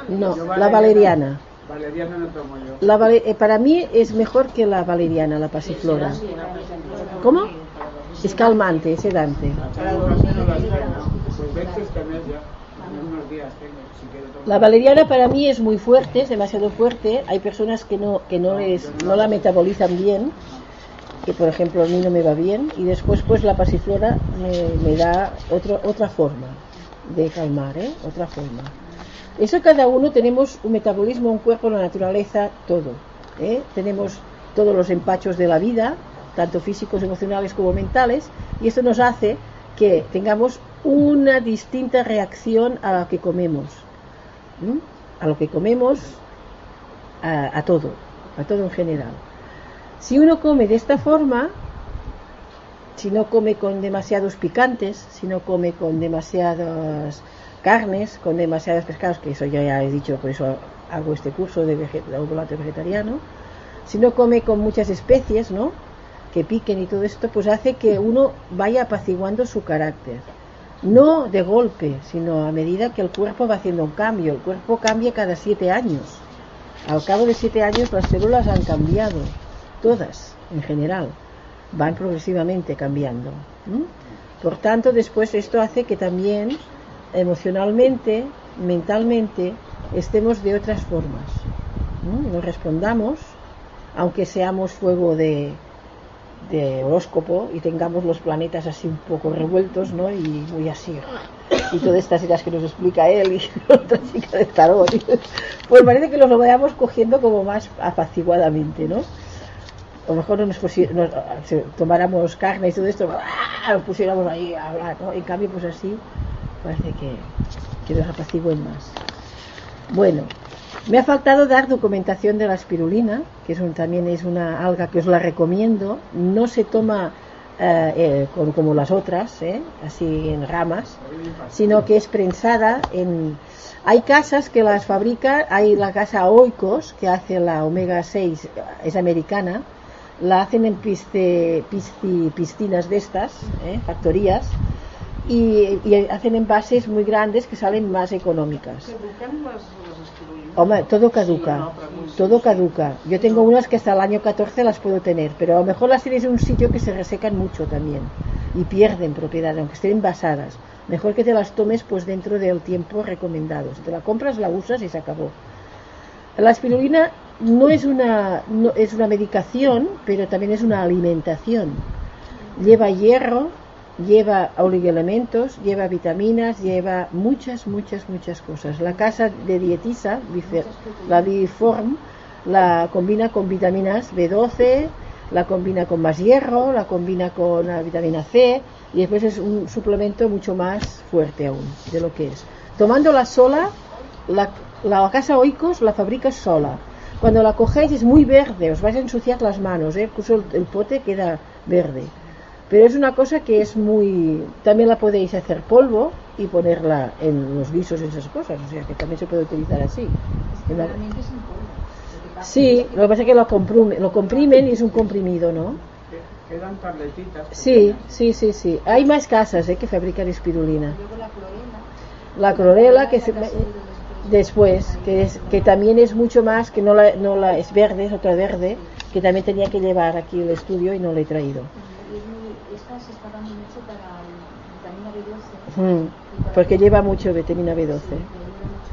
no, la valeriana. Valeriana no tomo yo. La eh, para mí es mejor que la valeriana, la pasiflora. ¿Cómo? Es calmante, es sedante. La valeriana para mí es muy fuerte, es demasiado fuerte. Hay personas que no que no les no la metabolizan bien, que por ejemplo a mí no me va bien y después pues la pasiflora me, da otro, otra forma de calmar, ¿eh? Otra forma. Eso cada uno tenemos un metabolismo, un cuerpo, la naturaleza, todo. ¿eh? Tenemos todos los empachos de la vida, tanto físicos, emocionales como mentales, y esto nos hace que tengamos una distinta reacción a lo que comemos. A lo que comemos, a, todo, a todo en general. Si uno come de esta forma, si no come con demasiados picantes, si no come con demasiadas carnes, con demasiados pescados, que eso ya, he dicho, por eso hago este curso de, vege- de vegetariano, si no come con muchas especies, ¿no? Que piquen y todo esto, pues hace que uno vaya apaciguando su carácter. No de golpe, sino a medida que el cuerpo va haciendo un cambio. El cuerpo cambia cada siete años. Al cabo de siete años las células han cambiado, todas en general, van progresivamente cambiando. Por tanto, después esto hace que también emocionalmente, mentalmente, estemos de otras formas. ¿m? Nos respondamos, aunque seamos fuego de, de horóscopo y tengamos los planetas así un poco revueltos, ¿no? Y muy así. Y todas estas ideas que nos explica él y otra chica de tarot. Pues parece que los lo vayamos cogiendo como más apaciguadamente, ¿no? A lo mejor no nos, nos- tomáramos carne y todo esto, ¡ah! nos pusiéramos ahí a hablar, ¿no? En cambio, pues así parece que, que nos apacigüen más. Bueno, me ha faltado dar documentación de la espirulina, que también es una alga que os la recomiendo. No se toma eh, eh, como las otras, ¿eh? así en ramas, sino que es prensada en... Hay casas que las fabrican, hay la casa Oikos, que hace la omega 6, es americana, la hacen en piste- pisci- piscinas de estas, ¿eh? factorías, y, y hacen envases muy grandes que salen más económicas. Les espirulinas? Hombre, todo caduca, todo caduca. Yo tengo unas que hasta el año 14 las puedo tener, pero a lo mejor las tienes en un sitio que se resecan mucho también y pierden propiedad, aunque estén envasadas. Mejor que te las tomes pues dentro del tiempo recomendado. Si te la compras, la usas y se acabó. La espirulina no es una, no, es una medicación, pero también es una alimentación. Lleva hierro, lleva oligoelementos, lleva vitaminas, lleva muchas, muchas, muchas cosas. La casa de dietisa, la Biform, la combina con vitaminas B12, la combina con más hierro, la combina con la vitamina C y después es un suplemento mucho más fuerte aún de lo que es. Tomándola sola, la, la casa Oikos la fabrica sola. Cuando la cogéis es muy verde, os vais a ensuciar las manos, ¿eh? incluso el pote queda verde. Pero es una cosa que es muy... También la podéis hacer polvo y ponerla en los guisos y esas cosas, o sea que también se puede utilizar así. La-. Lo Sí, lo que pasa es que lo, comprume- lo comprimen y es un comprimido, ¿no? Que- Quedan tabletitas. Sí, sí, sí, sí. Hay más casas ¿eh? que fabrican espirulina. Luego la clorela. La clorela que se, después. después, que es que también es mucho más, que no la, no la es verde, es otra verde, que también tenía que llevar aquí el estudio y no la he traído. Y es muy- Esta se está dando mucho para el vitamina B12. Mm, para- porque lleva mucho vitamina B12. Sí,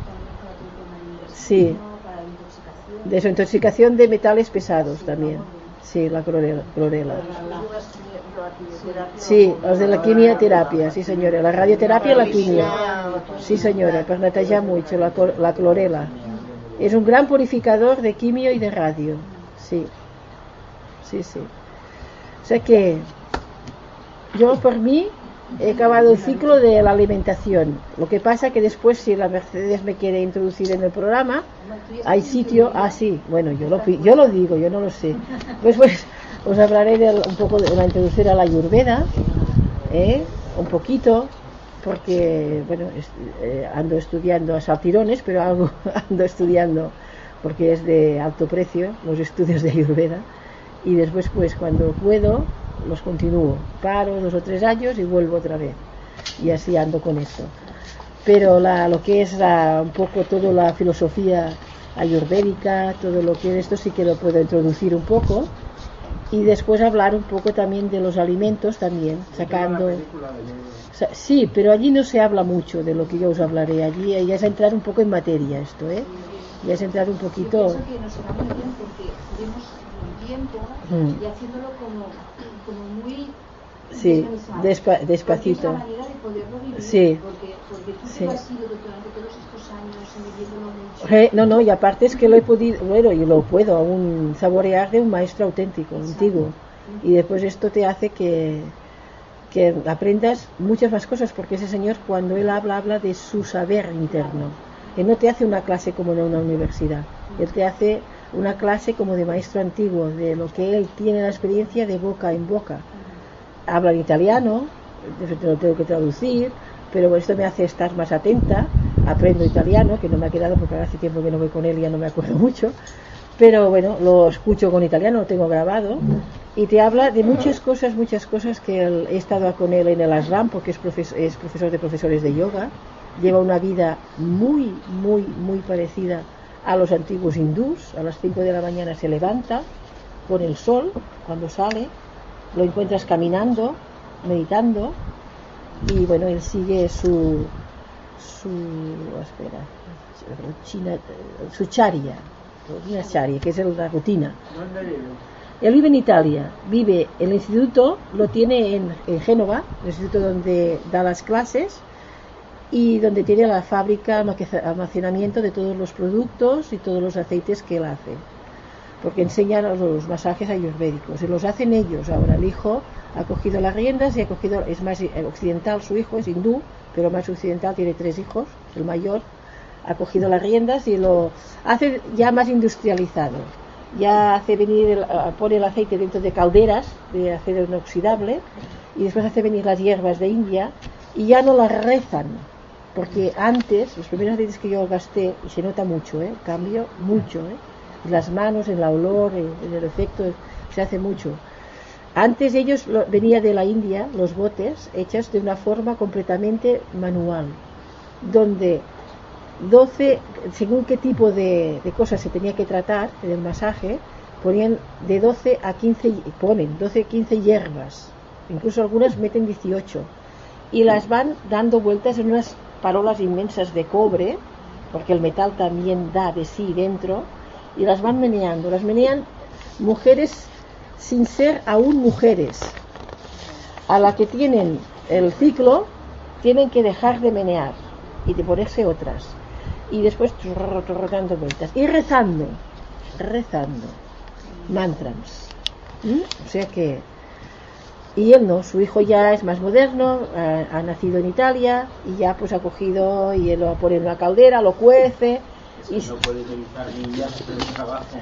para de Sí. para la intoxicación. Desintoxicación de metales pesados también. Sí, la clorela. clorela. Sí, los de la quimioterapia, sí señora. La radioterapia y la quimio. Sí señora, per netejar mucho, la, la clorela. Es un gran purificador de quimio y de radio. Sí. Sí, sí. O sea que yo por mí he acabado el ciclo de la alimentación. Lo que pasa que después si la Mercedes me quiere introducir en el programa, hay sitio, ah sí, bueno, yo lo, yo lo digo, yo no lo sé. Pues pues os hablaré de un poco de la introducir a la Ayurveda, ¿eh? un poquito, porque bueno, eh, ando estudiando a saltirones, pero algo ando estudiando porque es de alto precio los estudios de Ayurveda y después pues cuando puedo los continúo, paro dos o tres años y vuelvo otra vez. Y así ando con esto. Pero la, lo que es la- un poco toda la filosofía ayurvédica, todo lo que es esto sí que lo puedo introducir un poco y después hablar un poco también de los alimentos también, sacando... Sí, pero allí no se habla mucho de lo que yo os hablaré, allí ya es entrar un poco en materia esto, ¿eh? Ya es entrar un Yo poquito... pienso que nos será muy bien porque vemos el tiempo Mm. y haciéndolo como, como muy Sí, despa- Porque despacito. es la manera de poderlo vivir. Sí. Porque, porque tú Sí. has ido durante todos estos años viviéndolo mucho. Eh, no, no, y aparte es que lo he podido, bueno, y lo puedo aún saborear de un maestro auténtico, antiguo. Y después esto te hace que, que aprendas muchas más cosas, porque ese señor cuando él habla, habla de su saber interno. Él no te hace una clase como en una universidad, él te hace una clase como de maestro antiguo, de lo que él tiene la experiencia de boca en boca. Habla en italiano, lo tengo que traducir, pero esto me hace estar más atenta, aprendo italiano, que no me ha quedado porque hace tiempo que no voy con él y ya no me acuerdo mucho, pero bueno, lo escucho con italiano, lo tengo grabado, y te habla de muchas cosas, muchas cosas que él- he estado con él en el ashram, porque es, profes- es profesor de profesores de yoga, lleva una vida muy, muy, muy parecida a los antiguos hindús, a las 5 de la mañana se levanta con el sol cuando sale, lo encuentras caminando, meditando, y bueno, él sigue su, su, espera, China, su charia, una charia, que es la rutina. Él vive en Italia, vive, el instituto lo tiene en, en Génova, el instituto donde da las clases y donde tiene la fábrica, almacenamiento de todos los productos y todos los aceites que él hace. Porque enseñan los, masajes ayurvédicos y los hacen ellos. Ahora el hijo ha cogido las riendas y ha cogido, es más occidental su hijo, es hindú, pero más occidental, tiene tres hijos, el mayor ha cogido las riendas y lo hace ya más industrializado. Ya hace venir, pone el aceite dentro de calderas de acero inoxidable y después hace venir las hierbas de India y ya no las rezan. Porque antes, los primeros aceites que yo gasté, y se nota mucho, ¿eh? cambio mucho, ¿eh? en las manos, en la olor, en, el efecto, se hace mucho. Antes ellos lo- venía de la India, los botes, hechos de una forma completamente manual, donde 12, según qué tipo de, de cosas se tenía que tratar en el masaje, ponían de 12 a 15, y- ponen 12 a 15 hierbas, incluso algunas meten 18, y las van dando vueltas en unas parolas inmensas de cobre, porque el metal también da de sí dentro, y las van meneando, las menean mujeres sin ser aún mujeres, a la que tienen el ciclo, tienen que dejar de menear y de ponerse otras. Y después trrr, trrr, dando vueltas. Y rezando. rezando. Mantras. ¿Mm? O sea que... Y él no, su hijo ya es más moderno, ha, ha nacido en Italia y ya pues ha cogido y él lo pone en una caldera, lo cuece y No puede utilizar niñas en el trabajo.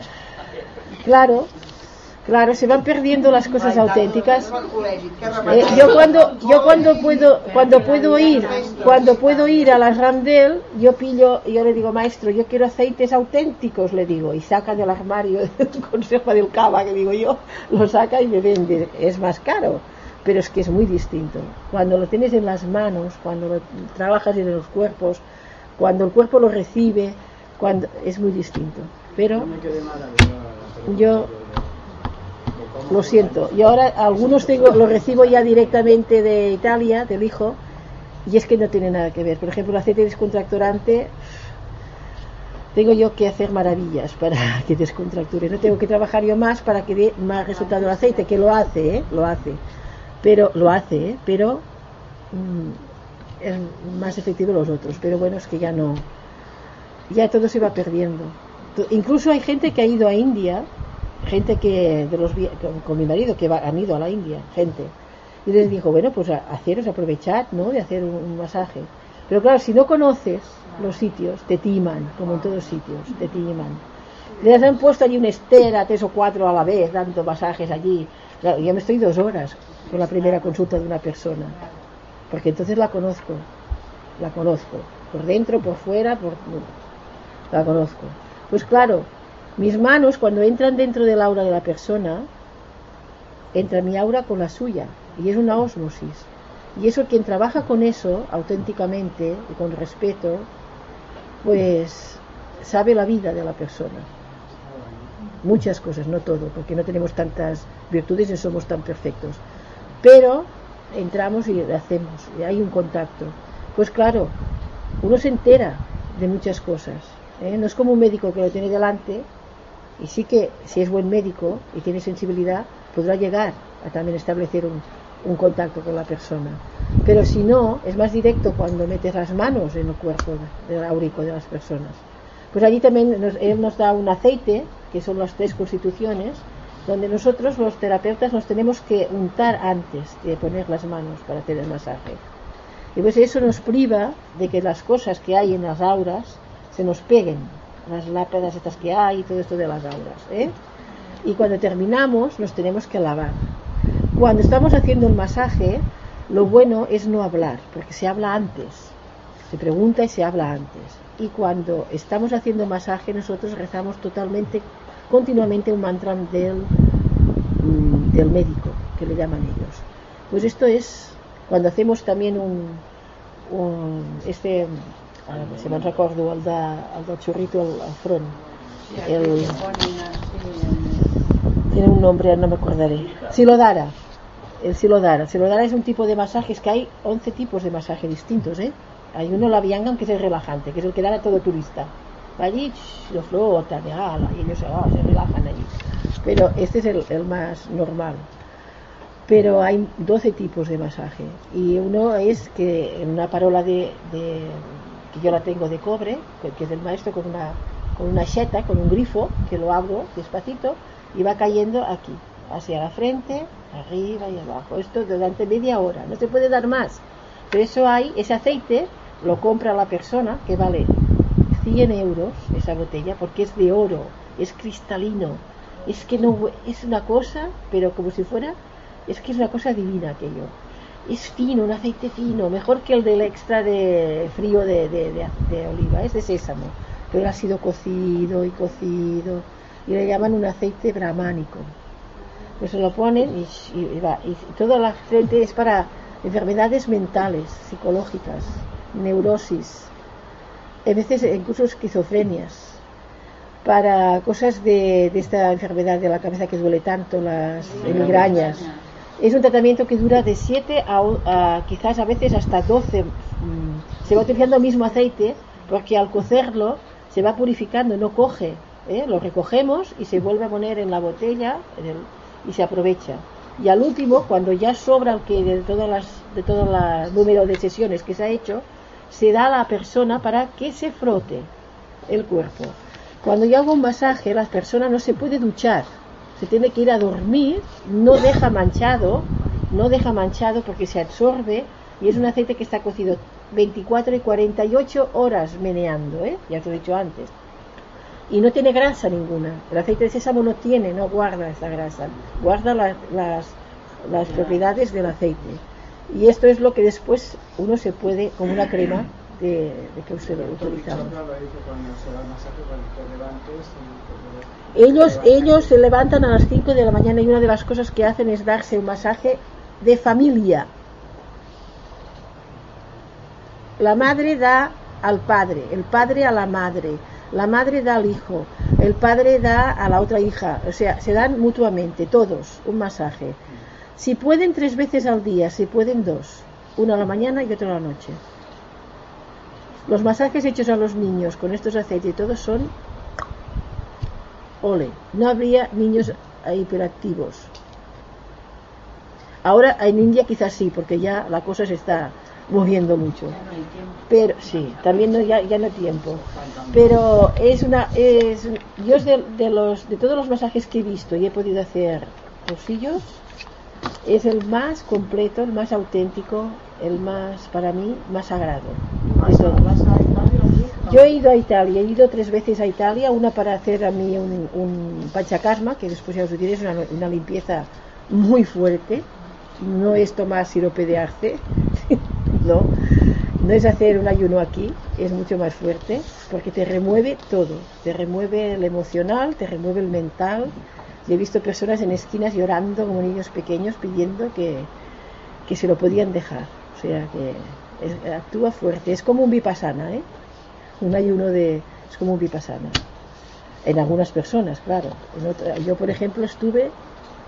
claro, claro, se van perdiendo las cosas auténticas. Eh, yo cuando yo cuando puedo cuando puedo ir cuando puedo ir a las Randel yo pillo yo le digo maestro yo quiero aceites auténticos le digo y saca del armario el consejo del cava que digo yo lo saca y me vende es más caro pero es que es muy distinto cuando lo tienes en las manos cuando lo trabajas en los cuerpos cuando el cuerpo lo recibe cuando es muy distinto pero. Yo- lo siento. Y ahora algunos tengo, los recibo ya directamente de Italia, del hijo, y es que no tiene nada que ver. Por ejemplo, el aceite descontracturante, tengo yo que hacer maravillas para que descontracture. No tengo que trabajar yo más para que dé más resultado el aceite, que lo hace, ¿eh? Lo hace. Pero, lo hace, ¿eh? Pero mm, es más efectivo los otros. Pero bueno, es que ya no. Ya todo se va perdiendo. Incluso hay gente que ha ido a India gente que de los con, mi marido que va- han ido a la India, gente. Y les dijo, bueno, pues haceros, aprovechad, ¿no? De hacer un, un masaje. Pero claro, si no conoces los sitios, te timan, como en todos sitios, te timan. Les han puesto allí una estera, tres o cuatro a la vez, dando masajes allí. Claro, yo me estoy dos horas con la primera consulta de una persona, porque entonces la conozco, la conozco, por dentro, por fuera, por la conozco. Pues claro, mis manos cuando entran dentro del aura de la persona, entra mi aura con la suya y es una ósmosis. Y eso quien trabaja con eso auténticamente y con respeto, pues sabe la vida de la persona. Muchas cosas, no todo, porque no tenemos tantas virtudes y somos tan perfectos. Pero entramos y hacemos, y hay un contacto. Pues claro, uno se entera de muchas cosas. ¿eh? No es como un médico que lo tiene delante y sí que si es buen médico y tiene sensibilidad podrá llegar a también establecer un, contacto con la persona. Pero si no, es más directo cuando metes las manos en el cuerpo del aurico de las personas. Pues allí también él nos da un aceite, que son las tres constituciones, donde nosotros los terapeutas nos tenemos que untar antes de poner las manos para hacer el masaje. Y pues eso nos priva de que las cosas que hay en las auras se nos peguen, las lápidas estas que hay y todo esto de las auras. ¿eh? Y cuando terminamos nos tenemos que lavar. Cuando estamos haciendo el masaje, lo bueno es no hablar, porque se habla antes. Se pregunta y se habla antes. Y cuando estamos haciendo masaje, nosotros rezamos totalmente, continuamente un mantra del, mm, del médico, que le llaman ellos. Pues esto es cuando hacemos también un, un este, si me'n recordo, el, de, el del xurrito al, al front. El, tiene un nombre, no me acordaré. Silodara. El Silodara. El Silodara es un tipo de masajes que hay 11 tipos de masaje distintos, ¿eh? Hay uno, la Biangan, que es el relajante, que es el que da a todo turista. Allí, lo flota, de ala, y ellos se relajan allí. Pero este es el, el más normal. Pero hay 12 tipos de masaje. Y uno es que en una parola de, yo la tengo de cobre, que- es del maestro con una, con una cheta, con un grifo, que lo abro despacito y va cayendo aquí, hacia la frente, arriba y abajo. Esto durante media hora, no se puede dar más. Pero eso hay, ese aceite lo compra la persona que vale 100 euros esa botella porque es de oro, es cristalino. Es que no es una cosa, pero como si fuera, es que es una cosa divina aquello. Es fino, un aceite fino, mejor que el del extra de frío de, de- de- de oliva, es de sésamo, pero ha sido cocido y cocido y le llaman un aceite brahmánico. Pues se lo ponen y, y va. Y toda la frente es para enfermedades mentales, psicológicas, neurosis, a veces incluso esquizofrenias, para cosas de, de esta enfermedad de la cabeza que duele tanto, las migrañas. Es un tratamiento que dura de 7 a, quizás a veces hasta 12. mm, Se va utilizando el mismo aceite porque al cocerlo se va purificando, no coge. ¿eh? Lo recogemos y se vuelve a poner en la botella y se aprovecha. Y al último, cuando ya sobra el que de todas las de todo el número de sesiones que se ha hecho, se da a la persona para que se frote el cuerpo. Cuando yo hago un masaje, la persona no se puede duchar, se tiene que ir a dormir, no deja manchado, no deja manchado porque se absorbe y es un aceite que está cocido 24 y 48 horas meneando, ¿eh? ya te he dicho antes. Y no tiene grasa ninguna. El aceite de sésamo no tiene, no guarda esa grasa, guarda la- las, las propiedades del aceite. Y esto es lo que después uno se puede, como una crema de, que usted lo utilizamos. Ellos, ellos se levantan a las 5 de la mañana y una de las cosas que hacen es darse un masaje de familia. La madre da al padre, el padre a la madre, la madre da al hijo, el padre da a la otra hija, o sea, se dan mutuamente, todos, un masaje. Si pueden tres veces al día, si pueden dos, uno a la mañana y otro a la noche. Los masajes hechos a los niños con estos aceites y todos son ole, no habría niños hiperactivos. Ahora en India quizás sí, porque ya la cosa se está moviendo mucho. Pero sí, también no, ya, ya no hay tiempo. Pero es una, es, yo de, de los, de todos los masajes que he visto y he podido hacer bolsillos, es el más completo, el más auténtico, el más, para mí, más sagrado. de todos. Yo he ido a Italia, he ido tres veces a Italia, una para hacer a mí un, un panchakarma, que después ya os diré, es una, limpieza muy fuerte, no es tomar sirope de arce, no, no es hacer un ayuno aquí, es mucho más fuerte, porque te remueve todo, te remueve el emocional, te remueve el mental. Y he visto personas en esquinas llorando como niños pequeños pidiendo que, que se lo podían dejar. O sea que actúa fuerte, es como un vipassana, ¿eh? Un ayuno de es como un vipassana. En algunas personas claro. En otra- yo por ejemplo estuve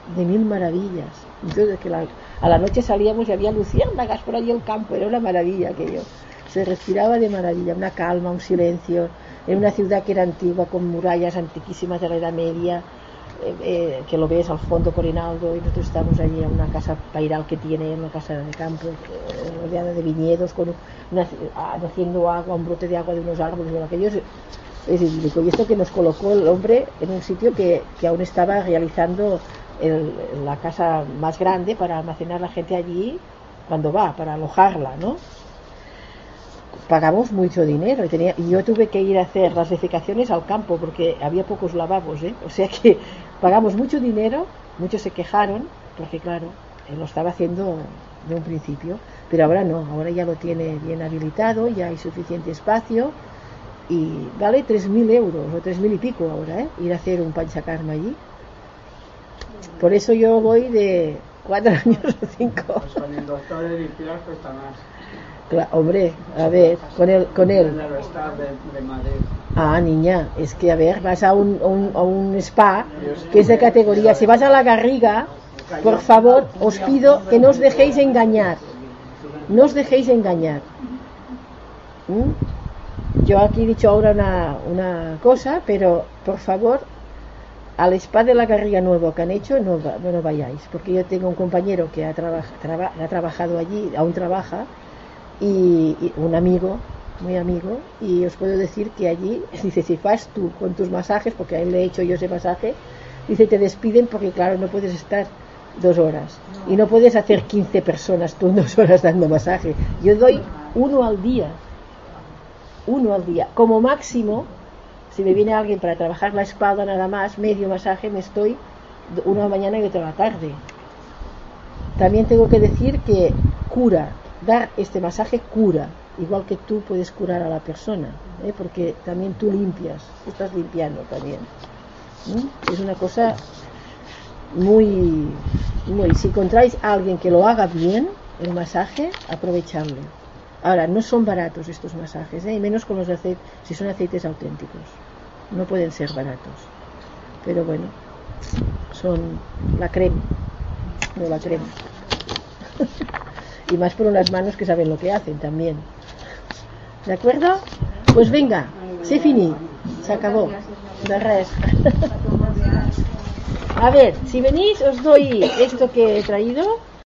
de mil maravillas. Entonces que la- a la noche salíamos y había luciérnagas por en el campo. Era una maravilla aquello. Se respiraba de maravilla. Una calma un silencio. En una ciudad que era antigua con murallas antiquísimas de la Edad Media eh, eh, que lo ves al fondo por Hinaldo y nosotros estamos allí en una casa pairal que tiene, una casa de campo eh, rodeada de viñedos, con una, ah, haciendo agua, un brote de agua de unos árboles, bueno, aquello es, es idílico. Y esto que nos colocó el hombre en un sitio que, que aún estaba realizando el- la casa más grande para almacenar la gente allí cuando va, para alojarla, ¿no? pagamos mucho dinero y, tenía, y yo tuve que ir a hacer las defecaciones al campo porque había pocos lavabos, ¿eh? o sea que pagamos mucho dinero, muchos se quejaron porque claro, él lo estaba haciendo de un principio, pero ahora no, ahora ya lo tiene bien habilitado, ya hay suficiente espacio y vale 3.000 euros o 3.000 y pico ahora, ¿eh? ir a hacer un panchakarma allí. Por eso yo voy de cuatro años o cinco. Pues con el doctor Edith Pilar cuesta más. Hombre, a ver, con él, con él. Ah, niña, es que a ver, vas a un, a un, a un spa que es de categoría. Si vas a la Garriga, por favor, os pido que no os dejéis engañar. No os dejéis engañar. ¿Mm? Yo aquí he dicho ahora una, una cosa, pero por favor, al spa de la Garriga nuevo que han hecho, no, no vayáis, porque yo tengo un compañero que ha, traba- traba- ha trabajado allí, aún trabaja, y, un amigo, muy amigo, y os puedo decir que allí, dice, si vas tú con tus masajes, porque a él le he hecho yo ese masaje, dice, te despiden porque claro, no puedes estar dos horas y no puedes hacer 15 personas tú en dos horas dando masaje. Yo doy uno al día, uno al día. Como máximo, si me viene alguien para trabajar la espalda nada más, medio masaje, me estoy uno la mañana y otro a la tarde. También tengo que decir que cura, dar este masaje cura, igual que tú puedes curar a la persona, ¿eh? porque también tú limpias, estás limpiando también. Es una cosa muy, muy. Si encontráis a alguien que lo haga bien, el masaje, aprovecharlo. Ahora, no son baratos estos masajes, ¿eh? y menos con los aceites, si son aceites auténticos. No pueden ser baratos. Pero bueno, son la crema, no la crema. y más por unas manos que saben lo que hacen también. ¿De acuerdo? Pues venga, se finí, se acabó. De. A ver, si venís os doy esto que he traído